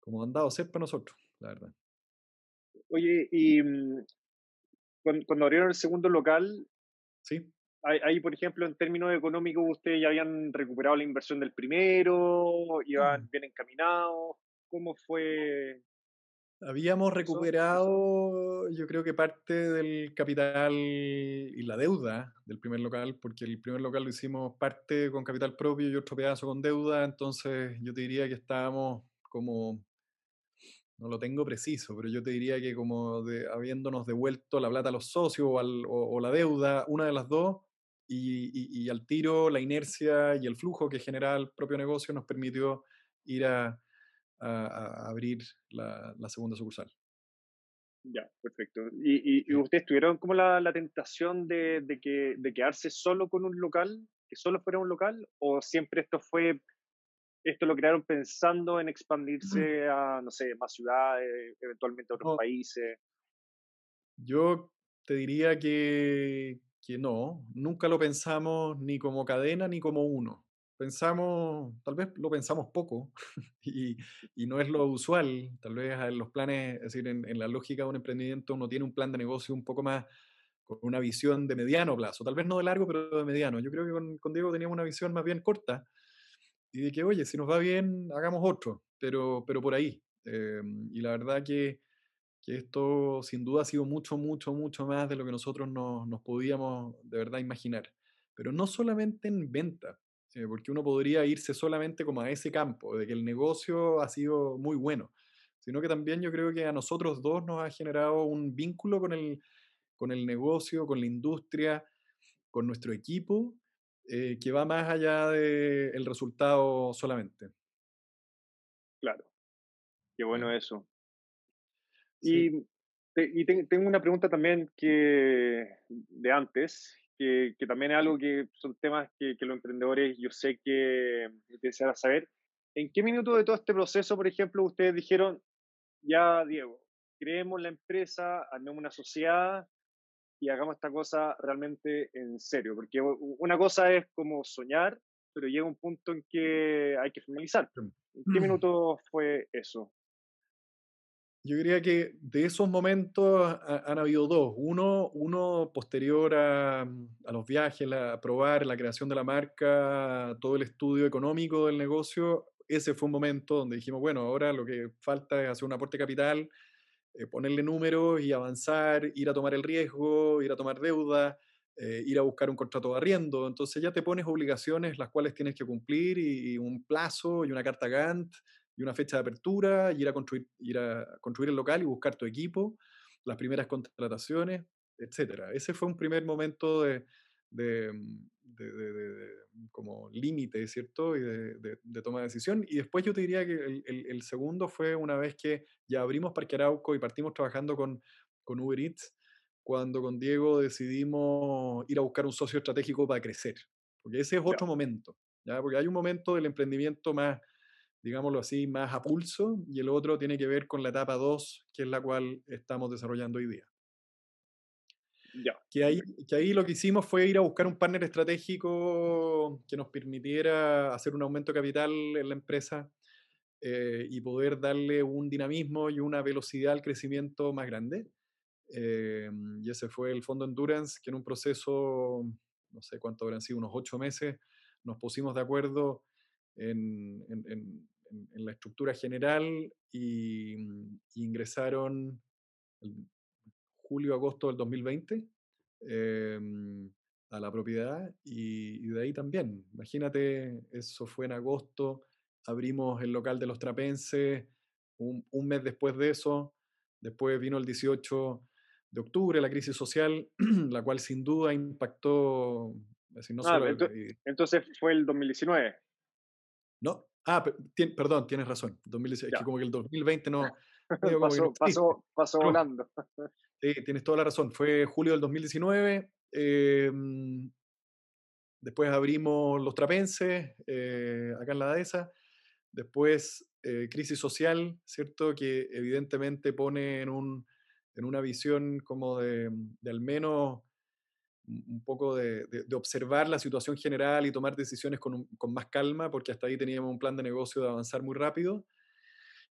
como han dado ser para nosotros, la verdad. Oye, y cuando, abrieron el segundo local, sí. Ahí, por ejemplo, en términos económicos, ustedes ya habían recuperado la inversión del primero, iban mm. bien encaminados. ¿Cómo fue Habíamos recuperado, yo creo que parte del capital y la deuda del primer local, porque el primer local lo hicimos parte con capital propio y otro pedazo con deuda, entonces yo te diría que estábamos como, no lo tengo preciso, pero yo te diría que como de, habiéndonos devuelto la plata a los socios o, la deuda, una de las dos, y, y al tiro la inercia y el flujo que genera el propio negocio nos permitió ir a a, abrir la, segunda sucursal. Ya, perfecto. ¿Y, ustedes tuvieron como la, tentación de, que, de quedarse solo con un local, que solo fuera un local, o siempre esto fue, esto lo crearon pensando en expandirse a, no sé, más ciudades, eventualmente a otros países? Yo te diría que, que no, nunca lo pensamos ni como cadena ni como uno pensamos, tal vez lo pensamos poco <laughs> y, y, no es lo usual, tal vez en los planes, es decir, en, la lógica de un emprendimiento uno tiene un plan de negocio un poco más con una visión de mediano plazo, tal vez no de largo, pero de mediano. Yo creo que con, con Diego teníamos una visión más bien corta y de que, oye, si nos va bien, hagamos otro, pero, pero por ahí. Eh, y la verdad que, que, esto sin duda ha sido mucho, mucho, mucho más de lo que nosotros nos, nos podíamos de verdad imaginar. Pero no solamente en venta, eh, porque uno podría irse solamente como a ese campo, de que el negocio ha sido muy bueno, sino que también yo creo que a nosotros dos nos ha generado un vínculo con el, con el negocio, con la industria, con nuestro equipo, eh, que va más allá del resultado solamente. Claro, qué bueno eso. Y, y tengo una pregunta también que de antes, que, también es algo que son temas que, los emprendedores yo sé que desean saber. ¿En qué minuto de todo este proceso, por ejemplo, ustedes dijeron, ya Diego, creemos la empresa, armemos una sociedad y hagamos esta cosa realmente en serio? Porque una cosa es como soñar, pero llega un punto en que hay que finalizar. ¿En qué mm. minuto fue eso? Yo diría que de esos momentos han habido dos. Uno, uno posterior a, a, los viajes, a probar la creación de la marca, todo el estudio económico del negocio. Ese fue un momento donde dijimos, bueno, ahora lo que falta es hacer un aporte capital, eh, ponerle números y avanzar, ir a tomar el riesgo, ir a tomar deuda, eh, ir a buscar un contrato de arriendo. Entonces ya te pones obligaciones las cuales tienes que cumplir y, un plazo y una carta Gantt y una fecha de apertura, y ir a construir, ir a construir el local y buscar tu equipo, las primeras contrataciones, etc. Ese fue un primer momento de, de, de, como límite, ¿cierto? Y de, toma de decisión. Y después yo te diría que el, el, segundo fue una vez que ya abrimos Parque Arauco y partimos trabajando con, con Uber Eats, cuando con Diego decidimos ir a buscar un socio estratégico para crecer. Porque ese es otro momento, ¿ya? Porque hay un momento del emprendimiento más digámoslo así, más a pulso, y el otro tiene que ver con la etapa 2, que es la cual estamos desarrollando hoy día. Ya. Que, ahí, que ahí lo que hicimos fue ir a buscar un partner estratégico que nos permitiera hacer un aumento de capital en la empresa eh, y poder darle un dinamismo y una velocidad al crecimiento más grande. Eh, y ese fue el Fondo Endurance, que en un proceso, no sé cuánto habrán sido, unos ocho meses, nos pusimos de acuerdo en, la estructura general y, ingresaron en julio-agosto del 2020 em, a la propiedad y, de ahí también. Imagínate, eso fue en agosto, abrimos el local de los trapenses, un, un mes después de eso, después vino el 18 de octubre, la crisis social, <clears throat> la cual sin duda impactó... no ah, entonces, fue el 2019. No, ah, perdón, tienes razón. 2019, es que como que el 2020 <laughs> no... pasó, pasó, <laughs> volando. Tienes toda la razón. Fue julio del 2019. Em, después abrimos los trapenses eh, acá en la dehesa. Después, eh, crisis social, ¿cierto? Que evidentemente pone en un, en una visión como de, al menos un poco de, observar la situación general y tomar decisiones con, más calma, porque hasta ahí teníamos un plan de negocio de avanzar muy rápido.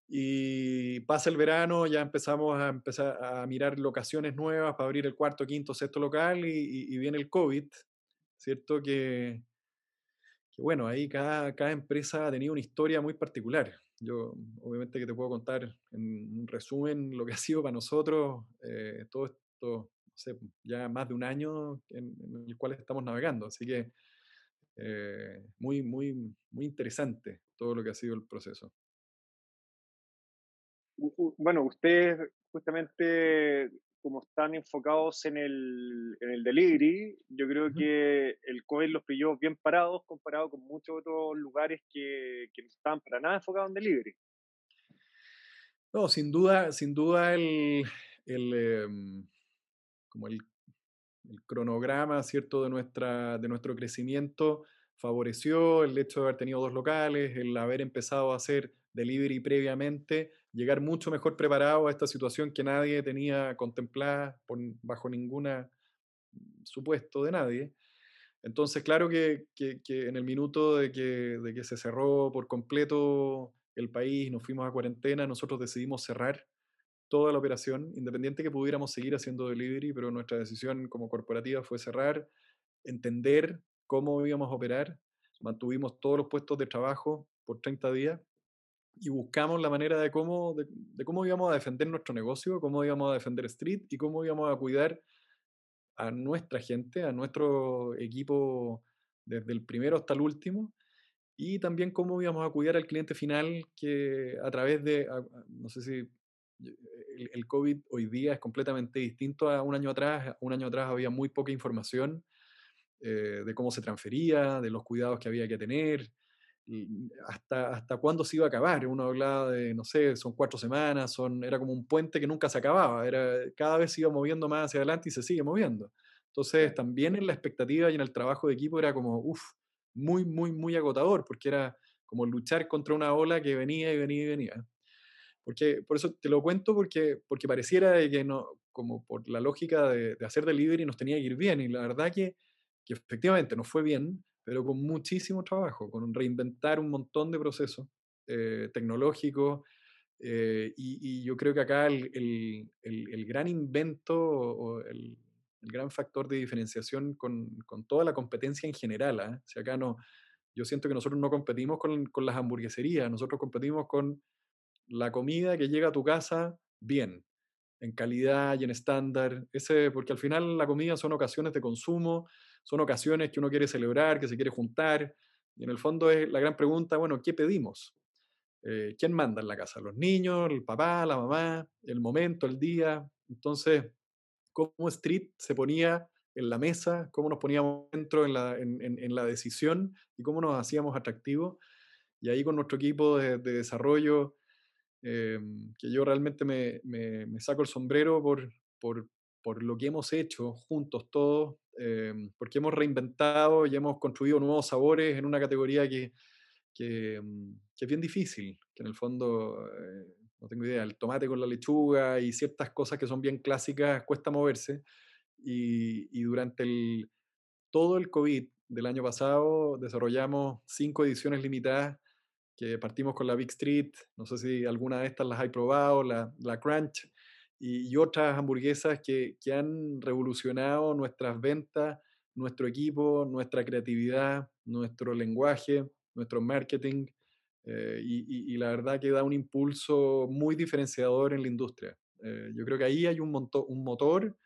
Y pasa el verano, ya empezamos a, empezar a mirar locaciones nuevas para abrir el cuarto, quinto, sexto local y, viene el COVID, ¿cierto? Que, que bueno, ahí cada, cada empresa ha tenido una historia muy particular. Yo obviamente que te puedo contar en resumen lo que <laughs> ha sido para nosotros eh, todo esto, ya más de un año en, el cual estamos navegando. Así que eh, muy, muy, muy interesante todo lo que ha sido el proceso. Bueno, ustedes justamente como están enfocados en el, en el delivery, yo creo que el COVID los pilló bien parados comparado con muchos otros lugares que, que no estaban para nada enfocados en delivery. No, sin duda, sin duda el, el em, como el, el, cronograma, ¿cierto?, de, nuestra, de nuestro crecimiento favoreció el hecho de haber tenido dos locales, el haber empezado a hacer delivery previamente, llegar mucho mejor preparado a esta situación que nadie tenía contemplada bajo ningún supuesto de nadie. Entonces, claro que, en el minuto de que, de que se cerró por completo el país, nos fuimos a cuarentena, nosotros decidimos cerrar toda la operación, independiente que pudiéramos seguir haciendo delivery, pero nuestra decisión como corporativa fue cerrar, entender cómo íbamos a operar, mantuvimos todos los puestos de trabajo por 30 días y buscamos la manera de cómo, de, cómo íbamos a defender nuestro negocio, cómo íbamos a defender Street y cómo íbamos a cuidar a nuestra gente, a nuestro equipo desde el primero hasta el último y también cómo íbamos a cuidar al cliente final que a través de, no sé si el, COVID hoy día es completamente distinto a un año atrás, un año atrás había muy poca información eh, de cómo se transfería, de los cuidados que había que tener, hasta, hasta cuándo se iba a acabar. Uno hablaba de, no sé, son cuatro semanas, son, era como un puente que nunca se acababa, era, cada vez se iba moviendo más hacia adelante y se sigue moviendo. Entonces, también en la expectativa y en el trabajo de equipo era como, uff, muy, muy, muy agotador, porque era como luchar contra una ola que venía y venía y venía. Porque, por eso te lo cuento, porque, porque pareciera que no, como por la lógica de, de hacer delivery nos tenía que ir bien, y la verdad que, que efectivamente nos fue bien, pero con muchísimo trabajo, con reinventar un montón de procesos eh, tecnológicos. Eh, y, yo creo que acá el, el, el, gran invento o el, gran factor de diferenciación con, con, toda la competencia en general, ¿eh? si acá no, yo siento que nosotros no competimos con, con las hamburgueserías, nosotros competimos con la comida que llega a tu casa bien, en calidad y en estándar, ese, porque al final la comida son ocasiones de consumo, son ocasiones que uno quiere celebrar, que se quiere juntar, y en el fondo es la gran pregunta, bueno, ¿qué pedimos? Eh, ¿Quién manda en la casa? ¿Los niños, el papá, la mamá, el momento, el día? Entonces, ¿cómo Street se ponía en la mesa? ¿Cómo nos poníamos dentro en la, en, la decisión? ¿Y cómo nos hacíamos atractivos? Y ahí con nuestro equipo de, desarrollo, eh, que yo realmente me, me, me, saco el sombrero por, por, por lo que hemos hecho juntos todos, em, porque hemos reinventado y hemos construido nuevos sabores en una categoría que, que, mm, es bien difícil, que en el fondo, eh, no tengo idea, el tomate con la lechuga y ciertas cosas que son bien clásicas cuesta moverse. Y, y durante el, todo el COVID del año pasado desarrollamos cinco ediciones limitadas que partimos con la Big Street, no sé si alguna de estas las hay probado, la, la Crunch, y, otras hamburguesas que, que, han revolucionado nuestras ventas, nuestro equipo, nuestra creatividad, nuestro lenguaje, nuestro marketing. Eh, y, la verdad que da un impulso muy diferenciador en la industria. Eh, yo creo que ahí hay un, un motor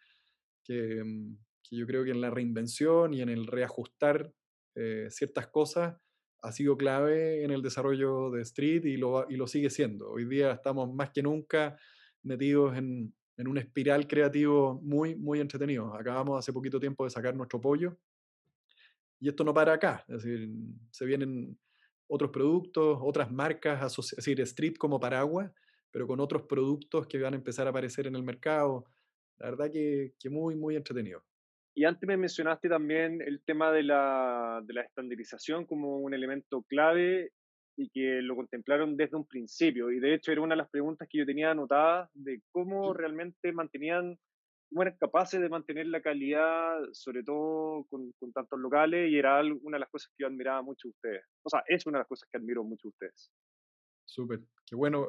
que, mm, que, yo creo que en la reinvención y en el reajustar eh, ciertas cosas ha sido clave en el desarrollo de Street y lo, y lo sigue siendo. Hoy día estamos más que nunca metidos en, en un espiral creativo muy, muy entretenido. Acabamos hace poquito tiempo de sacar nuestro pollo y esto no para acá. Es decir, se vienen otros productos, otras marcas, es decir, Street como paraguas, pero con otros productos que van a empezar a aparecer en el mercado. La verdad que, que muy, muy entretenido. Y antes me mencionaste también el tema de la, de la estandarización como un elemento clave y que lo contemplaron desde un principio. Y de hecho era una de las preguntas que yo tenía anotadas de cómo realmente mantenían, cómo eran capaces de mantener la calidad, sobre todo con, con tantos locales, y era una de las cosas que yo admiraba mucho de ustedes. O sea, es una de las cosas que admiro mucho de ustedes. Súper, qué bueno.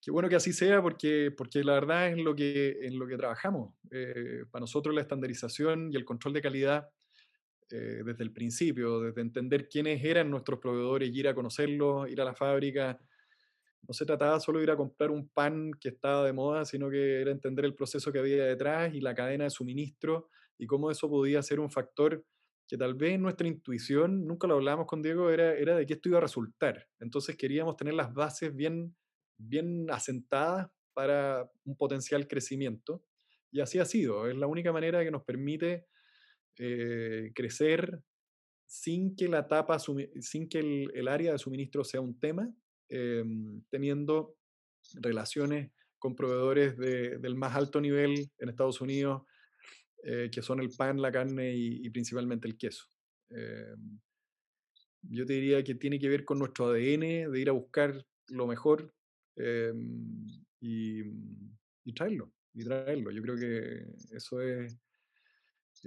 Qué bueno que así sea porque, porque la verdad es en lo que, en lo que trabajamos. Eh, para nosotros la estandarización y el control de calidad eh, desde el principio, desde entender quiénes eran nuestros proveedores, ir a conocerlos, ir a la fábrica. No se trataba solo de ir a comprar un pan que estaba de moda, sino que era entender el proceso que había detrás y la cadena de suministro y cómo eso podía ser un factor que tal vez nuestra intuición, nunca lo hablábamos con Diego, era, de que esto iba a resultar. Entonces queríamos tener las bases bien, bien asentadas para un potencial crecimiento. Y así ha sido. Es la única manera que nos permite eh, crecer sin que la etapa, sin que el, área de suministro sea un tema, em, teniendo relaciones con proveedores del más alto nivel en Estados Unidos, eh, que son el pan, la carne y, principalmente el queso. Em, yo te diría que tiene que ver con nuestro ADN, de ir a buscar lo mejor em, y, y traerlo, y traerlo. Yo creo que eso es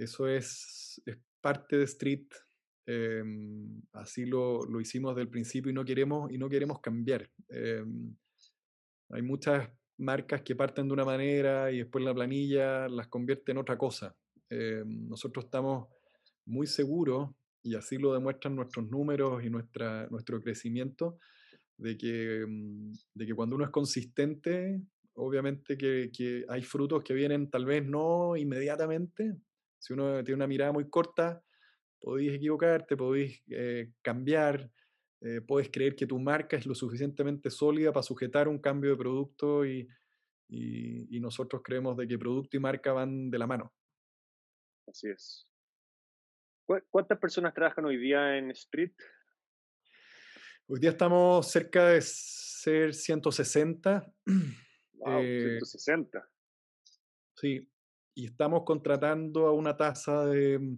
eso es, parte de Street. Em, así lo, hicimos del principio y no queremos, y no queremos cambiar. Em, hay muchas marcas que parten de una manera y después la planilla las convierte en otra cosa. Em, nosotros estamos muy seguros, y así lo demuestran nuestros números y nuestra, nuestro crecimiento, de que, de que cuando uno es consistente, obviamente que, que, hay frutos que vienen tal vez no inmediatamente, si uno tiene una mirada muy corta, podéis equivocarte, podéis eh, cambiar, eh, puedes creer que tu marca es lo suficientemente sólida para sujetar un cambio de producto y, y, nosotros creemos de que producto y marca van de la mano. Así es. ¿Cuántas personas trabajan hoy día en Street? Hoy día estamos cerca de ser 160. Wow, 160. Eh, sí, y estamos contratando a una tasa de,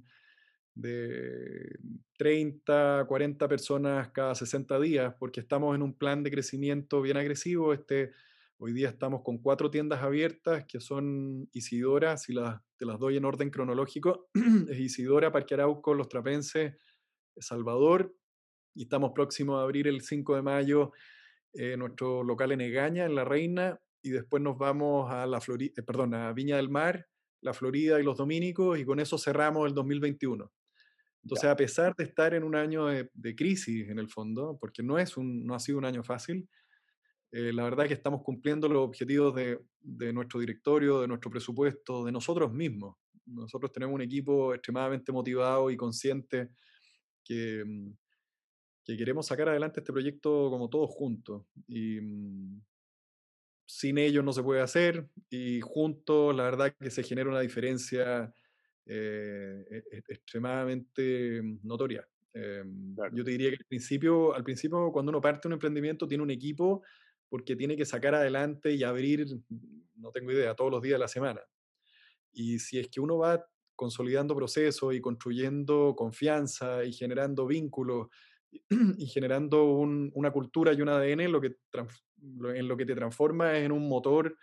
de 30, 40 personas cada 60 días, porque estamos en un plan de crecimiento bien agresivo. Este, hoy día estamos con cuatro tiendas abiertas, que son Isidora, si las, te las doy en orden cronológico, <clears throat> es Isidora, Parque Arauco, Los Trapenses, Salvador, y estamos próximos a abrir el 5 de mayo eh, nuestro local en Egaña, en La Reina, y después nos vamos a, la Flori eh, perdón, a Viña del Mar, la Florida y los Dominicos, y con eso cerramos el 2021. Entonces, a pesar de estar en un año de, crisis en el fondo, porque no, es un, no ha sido un año fácil, eh, la verdad es que estamos cumpliendo los objetivos de, de, nuestro directorio, de nuestro presupuesto, de nosotros mismos. Nosotros tenemos un equipo extremadamente motivado y consciente que, mm, que queremos sacar adelante este proyecto como todos juntos. Y, mm, sin ellos no se puede hacer y juntos la verdad que se genera una diferencia eh, e, e, extremadamente notoria. Em, yo te diría que al principio, al principio cuando uno parte un emprendimiento tiene un equipo porque tiene que sacar adelante y abrir, no tengo idea, todos los días de la semana. Y si es que uno va consolidando procesos y construyendo confianza y generando vínculos y <clears throat> generando una cultura y un ADN, lo que en lo que te transforma es en un motor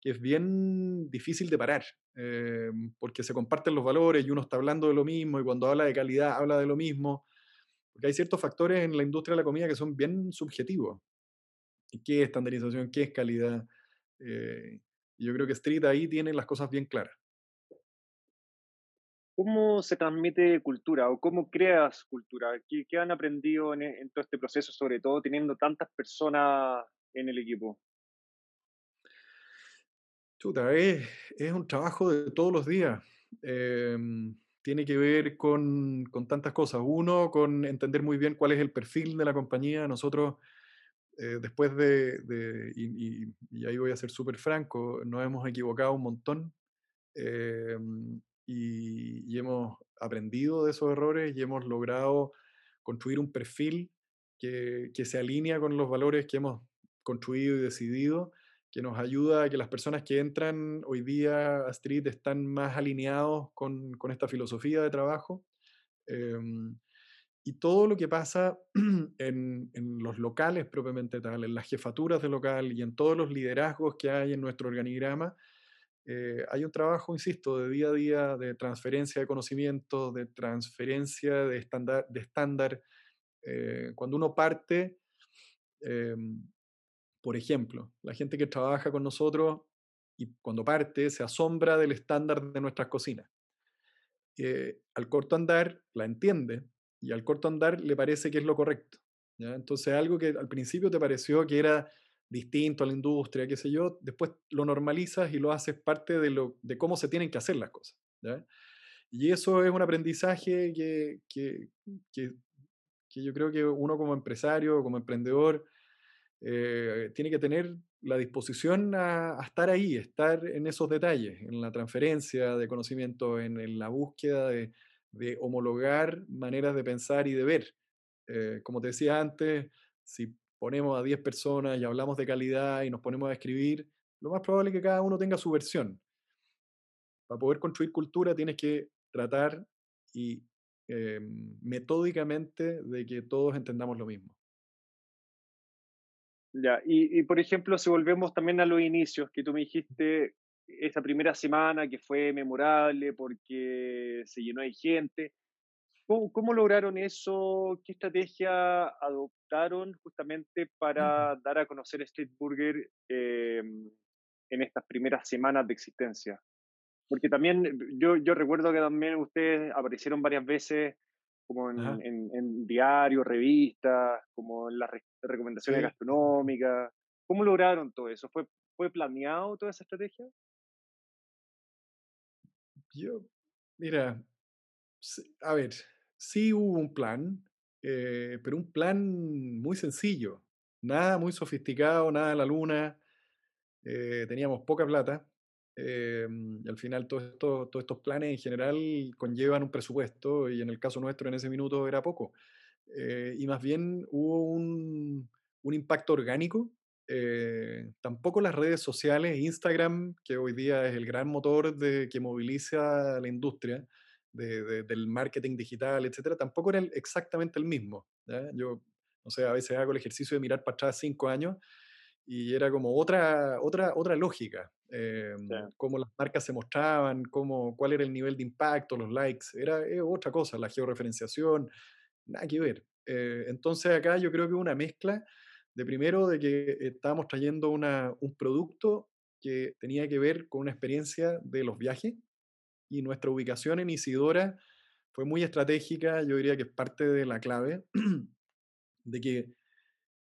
que es bien difícil de parar, eh, porque se comparten los valores y uno está hablando de lo mismo y cuando habla de calidad habla de lo mismo, porque hay ciertos factores en la industria de la comida que son bien subjetivos. ¿Qué es estandarización? ¿Qué es calidad? Eh, yo creo que Street ahí tiene las cosas bien claras. ¿Cómo se transmite cultura o cómo creas cultura? ¿Qué, han aprendido en, en, todo este proceso, sobre todo teniendo tantas personas en el equipo? Chuta, es, es un trabajo de todos los días. Eh, tiene que ver con, con, tantas cosas. Uno, con entender muy bien cuál es el perfil de la compañía. Nosotros, eh, después de, de y, ahí voy a ser súper franco, nos hemos equivocado un montón eh, y, y, hemos aprendido de esos errores y hemos logrado construir un perfil que, que se alinea con los valores que hemos construido y decidido que nos ayuda a que las personas que entran hoy día a Street están más alineados con, esta filosofía de trabajo. Eh, y todo lo que pasa <clears throat> en, los locales propiamente tal, en las jefaturas de local y en todos los liderazgos que hay en nuestro organigrama, eh, hay un trabajo, insisto, de día a día, de transferencia de conocimiento, de transferencia de estándar. De estándar. Eh, cuando uno parte, eh, por ejemplo, la gente que trabaja con nosotros y cuando parte se asombra del estándar de nuestras cocinas. Eh, al corto andar la entiende y al corto andar le parece que es lo correcto. ¿ya? Entonces algo que al principio te pareció que era distinto a la industria, qué sé yo, después lo normalizas y lo haces parte de, lo, de cómo se tienen que hacer las cosas. ¿ya? Y eso es un aprendizaje que, que, que, que yo creo que uno como empresario, como emprendedor, eh, tiene que tener la disposición a, estar ahí, estar en esos detalles, en la transferencia de conocimiento, en, la búsqueda de, de, homologar maneras de pensar y de ver. Eh, como te decía antes, si ponemos a 10 personas y hablamos de calidad y nos ponemos a escribir, lo más probable es que cada uno tenga su versión. Para poder construir cultura tienes que tratar y eh, metódicamente de que todos entendamos lo mismo. Ya, y, y, por ejemplo, si volvemos también a los inicios, que tú me dijiste esa primera semana que fue memorable porque se llenó de gente, ¿cómo, cómo lograron eso? ¿Qué estrategia adoptaron justamente para dar a conocer Street Burger eh, en estas primeras semanas de existencia? Porque también yo, yo recuerdo que también ustedes aparecieron varias veces como en, en, en diarios, revistas, como en las re recomendaciones sí. gastronómicas. ¿Cómo lograron todo eso? ¿Fue, ¿Fue planeado toda esa estrategia? Yo, mira, a ver, sí hubo un plan, eh, pero un plan muy sencillo, nada muy sofisticado, nada de la luna, eh, teníamos poca plata, eh, y al final esto, todos estos planes en general conllevan un presupuesto y en el caso nuestro en ese minuto era poco. Eh, y más bien hubo un, un impacto orgánico. Eh, tampoco las redes sociales, Instagram, que hoy día es el gran motor de, que moviliza la industria de, de, del marketing digital, etcétera, tampoco era exactamente el mismo. ¿ya? Yo, no sé, a veces hago el ejercicio de mirar para atrás cinco años y era como otra, otra, otra lógica, eh, sí. cómo las marcas se mostraban, cómo, cuál era el nivel de impacto, los likes, era otra cosa, la georreferenciación, nada que ver. Eh, entonces acá yo creo que una mezcla de primero de que estábamos trayendo una, un producto que tenía que ver con una experiencia de los viajes y nuestra ubicación en Isidora fue muy estratégica, yo diría que es parte de la clave, de que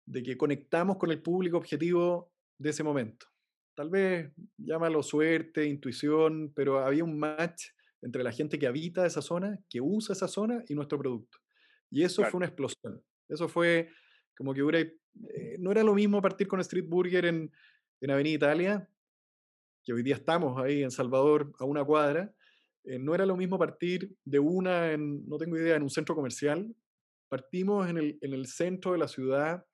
de que conectamos con el público objetivo de ese momento. Tal vez llámalo suerte, intuición, pero había un match entre la gente que habita esa zona, que usa esa zona y nuestro producto. Y eso claro. fue una explosión. Eso fue como que hubiera, eh, no era lo mismo partir con Street Burger en, en Avenida Italia, que hoy día estamos ahí en Salvador a una cuadra, eh, no era lo mismo partir de una, en, no tengo idea, en un centro comercial. Partimos en el, en el centro de la ciudad,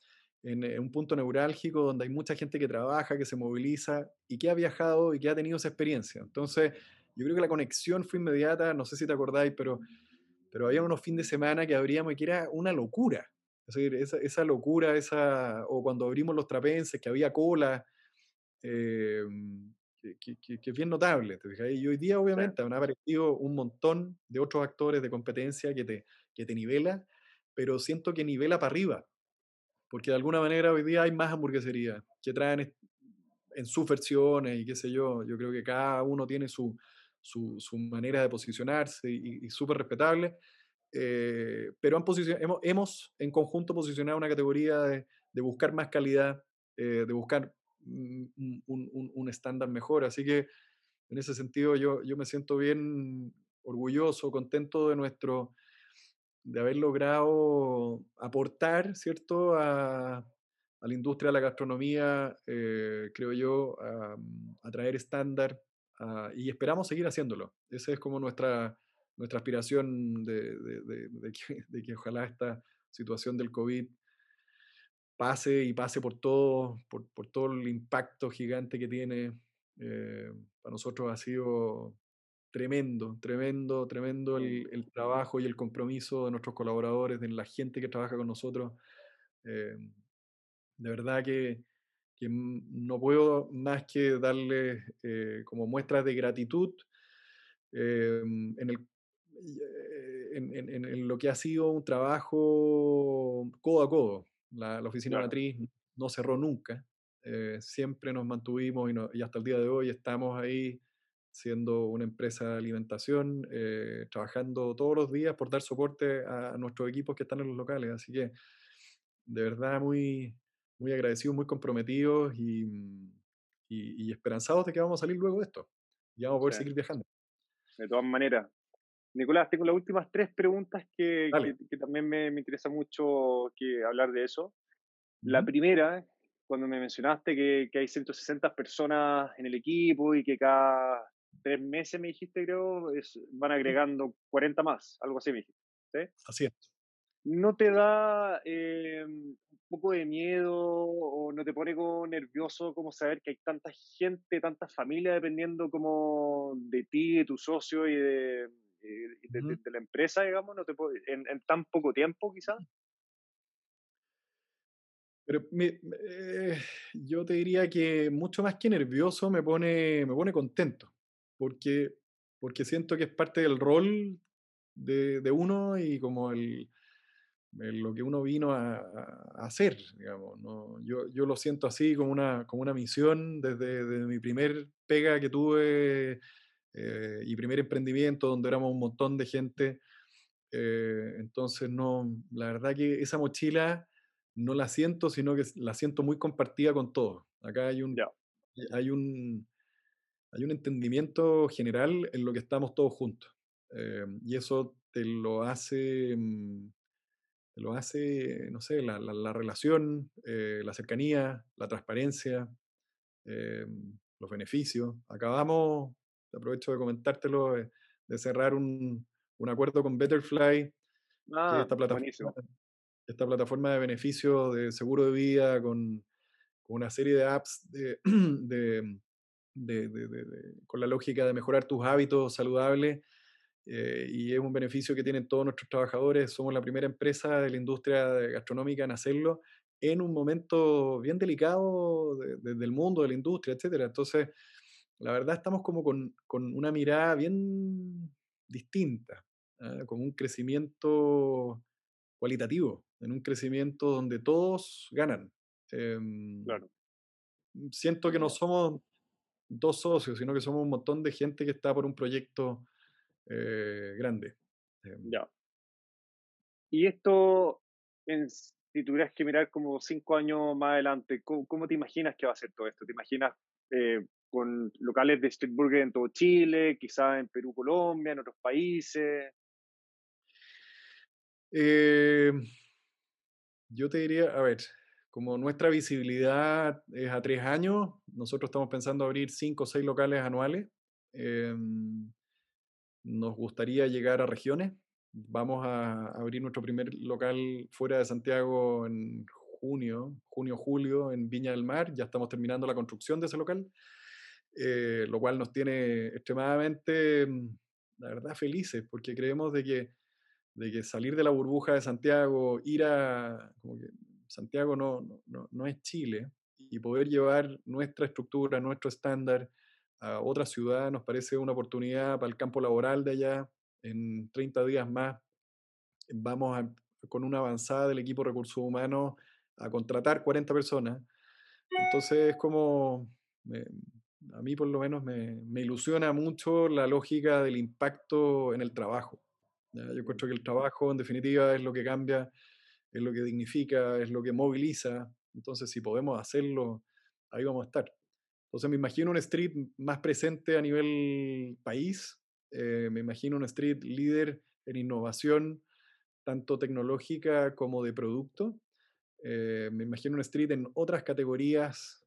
en, en, un punto neurálgico donde hay mucha gente que trabaja, que se moviliza y que ha viajado y que ha tenido esa experiencia. Entonces, yo creo que la conexión fue inmediata, no sé si te acordáis, pero, pero había unos fines de semana que abríamos y que era una locura. Es decir, esa, esa locura, esa, o cuando abrimos los trapenses, que había cola, eh, que, que, que, es bien notable. Y hoy día, obviamente, sí. han aparecido un montón de otros actores de competencia que te, que te nivela, pero siento que nivela para arriba porque de alguna manera hoy día hay más hamburgueserías que traen en sus versiones y qué sé yo. Yo creo que cada uno tiene su, su, manera de posicionarse y, súper respetable. Eh, pero han hemos, hemos, en conjunto posicionado una categoría de, buscar más calidad, de buscar un estándar mejor. Así que en ese sentido yo, yo me siento bien orgulloso, contento de nuestro, de haber logrado aportar, ¿cierto?, a, la industria de la gastronomía, eh, creo yo, a, traer estándar y esperamos seguir haciéndolo. Esa es como nuestra, nuestra aspiración de, que, ojalá esta situación del COVID pase y pase por todo, por, por todo el impacto gigante que tiene. Eh, para nosotros ha sido tremendo, tremendo, tremendo el, trabajo y el compromiso de nuestros colaboradores, de la gente que trabaja con nosotros. Eh, de verdad que, no puedo más que darles eh, como muestras de gratitud eh, en, el, en, lo que ha sido un trabajo codo a codo. La, oficina matriz no cerró nunca, siempre nos mantuvimos y hasta el día de hoy estamos ahí siendo una empresa de alimentación, eh, trabajando todos los días por dar soporte a, nuestros equipos que están en los locales. Así que de verdad muy, muy agradecidos, muy comprometidos y, y, esperanzados de que vamos a salir luego de esto. Y vamos a poder seguir viajando. De todas maneras. Nicolás, tengo las últimas tres preguntas que, que, también me, me, interesa mucho que hablar de eso. La primera, cuando me mencionaste que, que, hay 160 personas en el equipo y que cada tres meses, me dijiste, creo, es, van agregando 40 más, algo así me dijiste. ¿sí? Así es. ¿No te da eh, un poco de miedo o no te pone como nervioso como saber que hay tanta gente, tanta familia dependiendo como de ti, de tu socio y de, eh, de, la empresa, digamos, no te en, en, tan poco tiempo quizás? Pero eh, yo te diría que mucho más que nervioso me pone, me pone contento porque, porque siento que es parte del rol de, de uno y como el, lo que uno vino a, hacer, digamos. ¿no? Yo, yo, lo siento así como una, como una misión desde, mi primer pega que tuve eh, y primer emprendimiento donde éramos un montón de gente. Eh, entonces, no, la verdad que esa mochila no la siento, sino que la siento muy compartida con todos. Acá hay un, hay un, hay un entendimiento general en lo que estamos todos juntos. Eh, y eso te lo hace, mm, te lo hace, no sé, la, la, relación, eh, la cercanía, la transparencia, eh, los beneficios. Acabamos, aprovecho de comentártelo, de cerrar un, un acuerdo con Betterfly, ah, esta, plataforma, esta plataforma de beneficios de seguro de vida con, con una serie de apps de, <clears throat> de con la lógica de mejorar tus hábitos saludables. Eh, y es un beneficio que tienen todos nuestros trabajadores. Somos la primera empresa de la industria gastronómica en hacerlo en un momento bien delicado del mundo, de la industria, etc. Entonces, la verdad estamos como con, con una mirada bien distinta, ¿ah? con un crecimiento cualitativo, en un crecimiento donde todos ganan. Em, claro. Siento que no somos dos socios, sino que somos un montón de gente que está por un proyecto eh, grande. Em. Ya. Y esto, en, si tuvieras que mirar como cinco años más adelante, ¿cómo, te imaginas que va a ser todo esto? ¿Te imaginas eh, con locales de street burger en todo Chile, quizás en Perú, Colombia, en otros países? Eh, yo te diría, a ver, como nuestra visibilidad es a tres años, nosotros estamos pensando abrir cinco o seis locales anuales. Em, nos gustaría llegar a regiones. Vamos a abrir nuestro primer local fuera de Santiago en junio, junio, julio, en Viña del Mar. Ya estamos terminando la construcción de ese local, eh, lo cual nos tiene extremadamente, mm, la verdad, felices, porque creemos de que, de que salir de la burbuja de Santiago, ir a, Santiago no, no, es Chile y poder llevar nuestra estructura, nuestro estándar a otra ciudad nos parece una oportunidad para el campo laboral de allá. En 30 días más vamos con una avanzada del equipo de recursos humanos a contratar 40 personas. Entonces es como, a mí por lo menos me, ilusiona mucho la lógica del impacto en el trabajo. Yo encuentro que el trabajo, en definitiva, es lo que cambia, es lo que dignifica, es lo que moviliza. Entonces, si podemos hacerlo, ahí vamos a estar. Entonces, me imagino un street más presente a nivel país, eh, me imagino un street líder en innovación, tanto tecnológica como de producto. Eh, me imagino un street en otras categorías,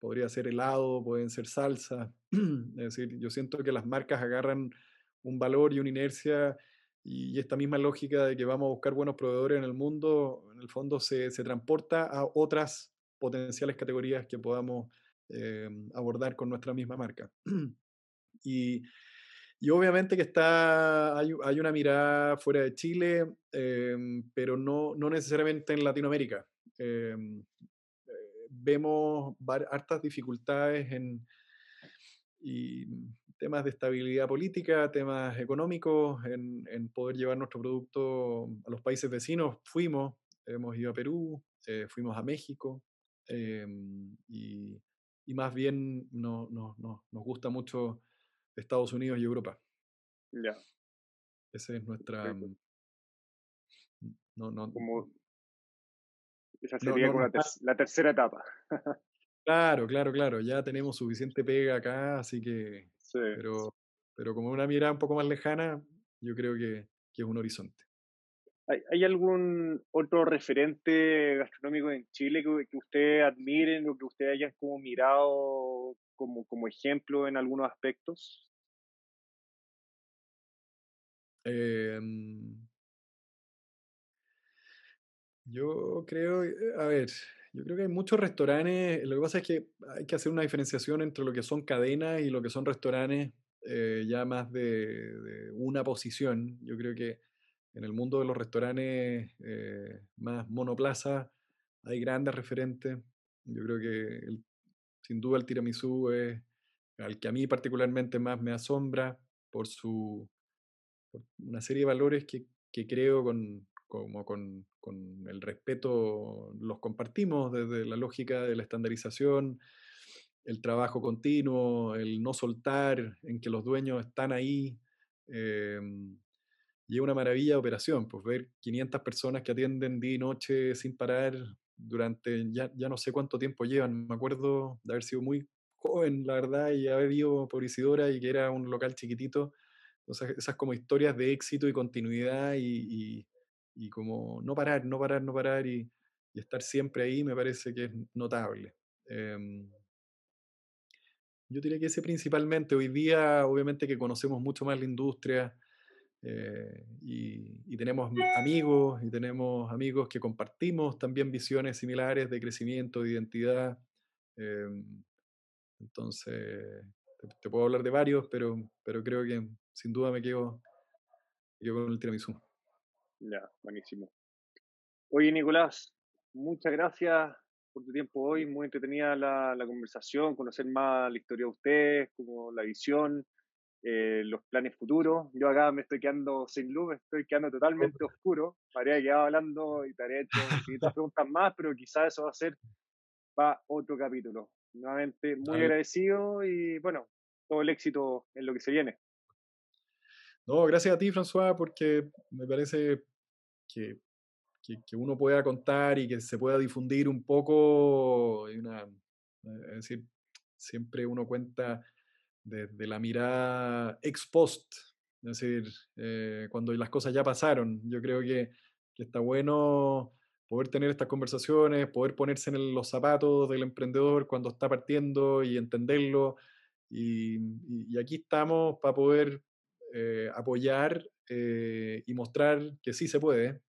podría ser helado, pueden ser salsa. <clears throat> es decir, yo siento que las marcas agarran un valor y una inercia y esta misma lógica de que vamos a buscar buenos proveedores en el mundo, en el fondo se, se transporta a otras potenciales categorías que podamos eh, abordar con nuestra misma marca. <clears throat> y, y, obviamente que está, hay, hay, una mirada fuera de Chile, eh, pero no, no, necesariamente en Latinoamérica. Eh, vemos hartas dificultades en temas de estabilidad política, temas económicos, en, en, poder llevar nuestro producto a los países vecinos. Fuimos, hemos ido a Perú, fuimos a México, Em, y, y, más bien no, no, no, nos gusta mucho Estados Unidos y Europa. Ya. Esa es nuestra... Mm, no, no, como, esa sería como la, tercera etapa. <laughs> claro, claro, claro. Ya tenemos suficiente pega acá, así que... Pero, pero como una mirada un poco más lejana, yo creo que, que es un horizonte. ¿Hay, algún otro referente gastronómico en Chile que, que ustedes admiren o que ustedes hayan como mirado como, como ejemplo en algunos aspectos? Em, yo creo, eh, a ver, yo creo que hay muchos restaurantes, lo que pasa es que hay que hacer una diferenciación entre lo que son cadenas y lo que son restaurantes eh, ya más de, una posición. Yo creo que en el mundo de los restaurantes eh, más monoplaza hay grandes referentes. Yo creo que sin duda el tiramisú es al que a mí particularmente más me asombra por su una serie de valores que, que creo con, como con, con, el respeto los compartimos desde la lógica de la estandarización, el trabajo continuo, el no soltar, en que los dueños están ahí. Eh, y es una maravilla de operación, pues ver 500 personas que atienden día y noche sin parar durante ya, ya no sé cuánto tiempo llevan. Me acuerdo de haber sido muy joven, la verdad, y haber ido por Isidora y que era un local chiquitito. Esas como historias de éxito y continuidad y, y, y como no parar, no parar, no parar y, estar siempre ahí me parece que es notable. Eh, yo diría que ese principalmente. Hoy día, obviamente que conocemos mucho más la industria, eh, y, tenemos amigos y tenemos amigos que compartimos también visiones similares de crecimiento, de identidad. Em, entonces, te, puedo hablar de varios, pero, pero creo que sin duda me quedo, con el tiramisú. Ya, buenísimo. Oye, Nicolás, muchas gracias por tu tiempo hoy. Muy entretenida la, la conversación, conocer más la historia de ustedes, como la visión. Eh, los planes futuros. Yo acá me estoy quedando sin luz, me estoy quedando totalmente oscuro. Me habría quedado hablando y te habría hecho preguntas más, pero quizás eso va a ser para otro capítulo. Nuevamente, muy agradecido y bueno, todo el éxito en lo que se viene. No, gracias a ti, François, porque me parece que, que, uno pueda contar y que se pueda difundir un poco. Una, es decir, siempre uno cuenta de, la mirada ex post, es decir, eh, cuando las cosas ya pasaron. Yo creo que, está bueno poder tener estas conversaciones, poder ponerse en los zapatos del emprendedor cuando está partiendo y entenderlo. Y, aquí estamos para poder eh, apoyar eh, y mostrar que sí se puede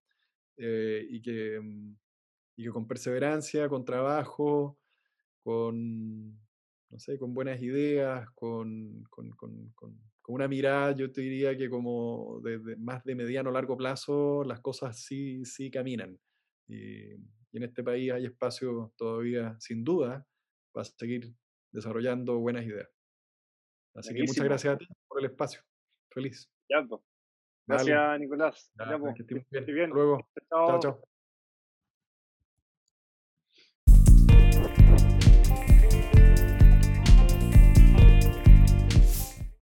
y, que, y que con perseverancia, con trabajo, con, no sé, con buenas ideas, con, con, con, con, una mirada, yo te diría que como de, más de mediano o largo plazo, las cosas sí, sí caminan. Y, en este país hay espacio todavía, sin duda, para seguir desarrollando buenas ideas. Así que muchas gracias a ti por el espacio. Feliz. Ya. Gracias, Nicolás. Ya, Que estés bien. Luego. chao. chao.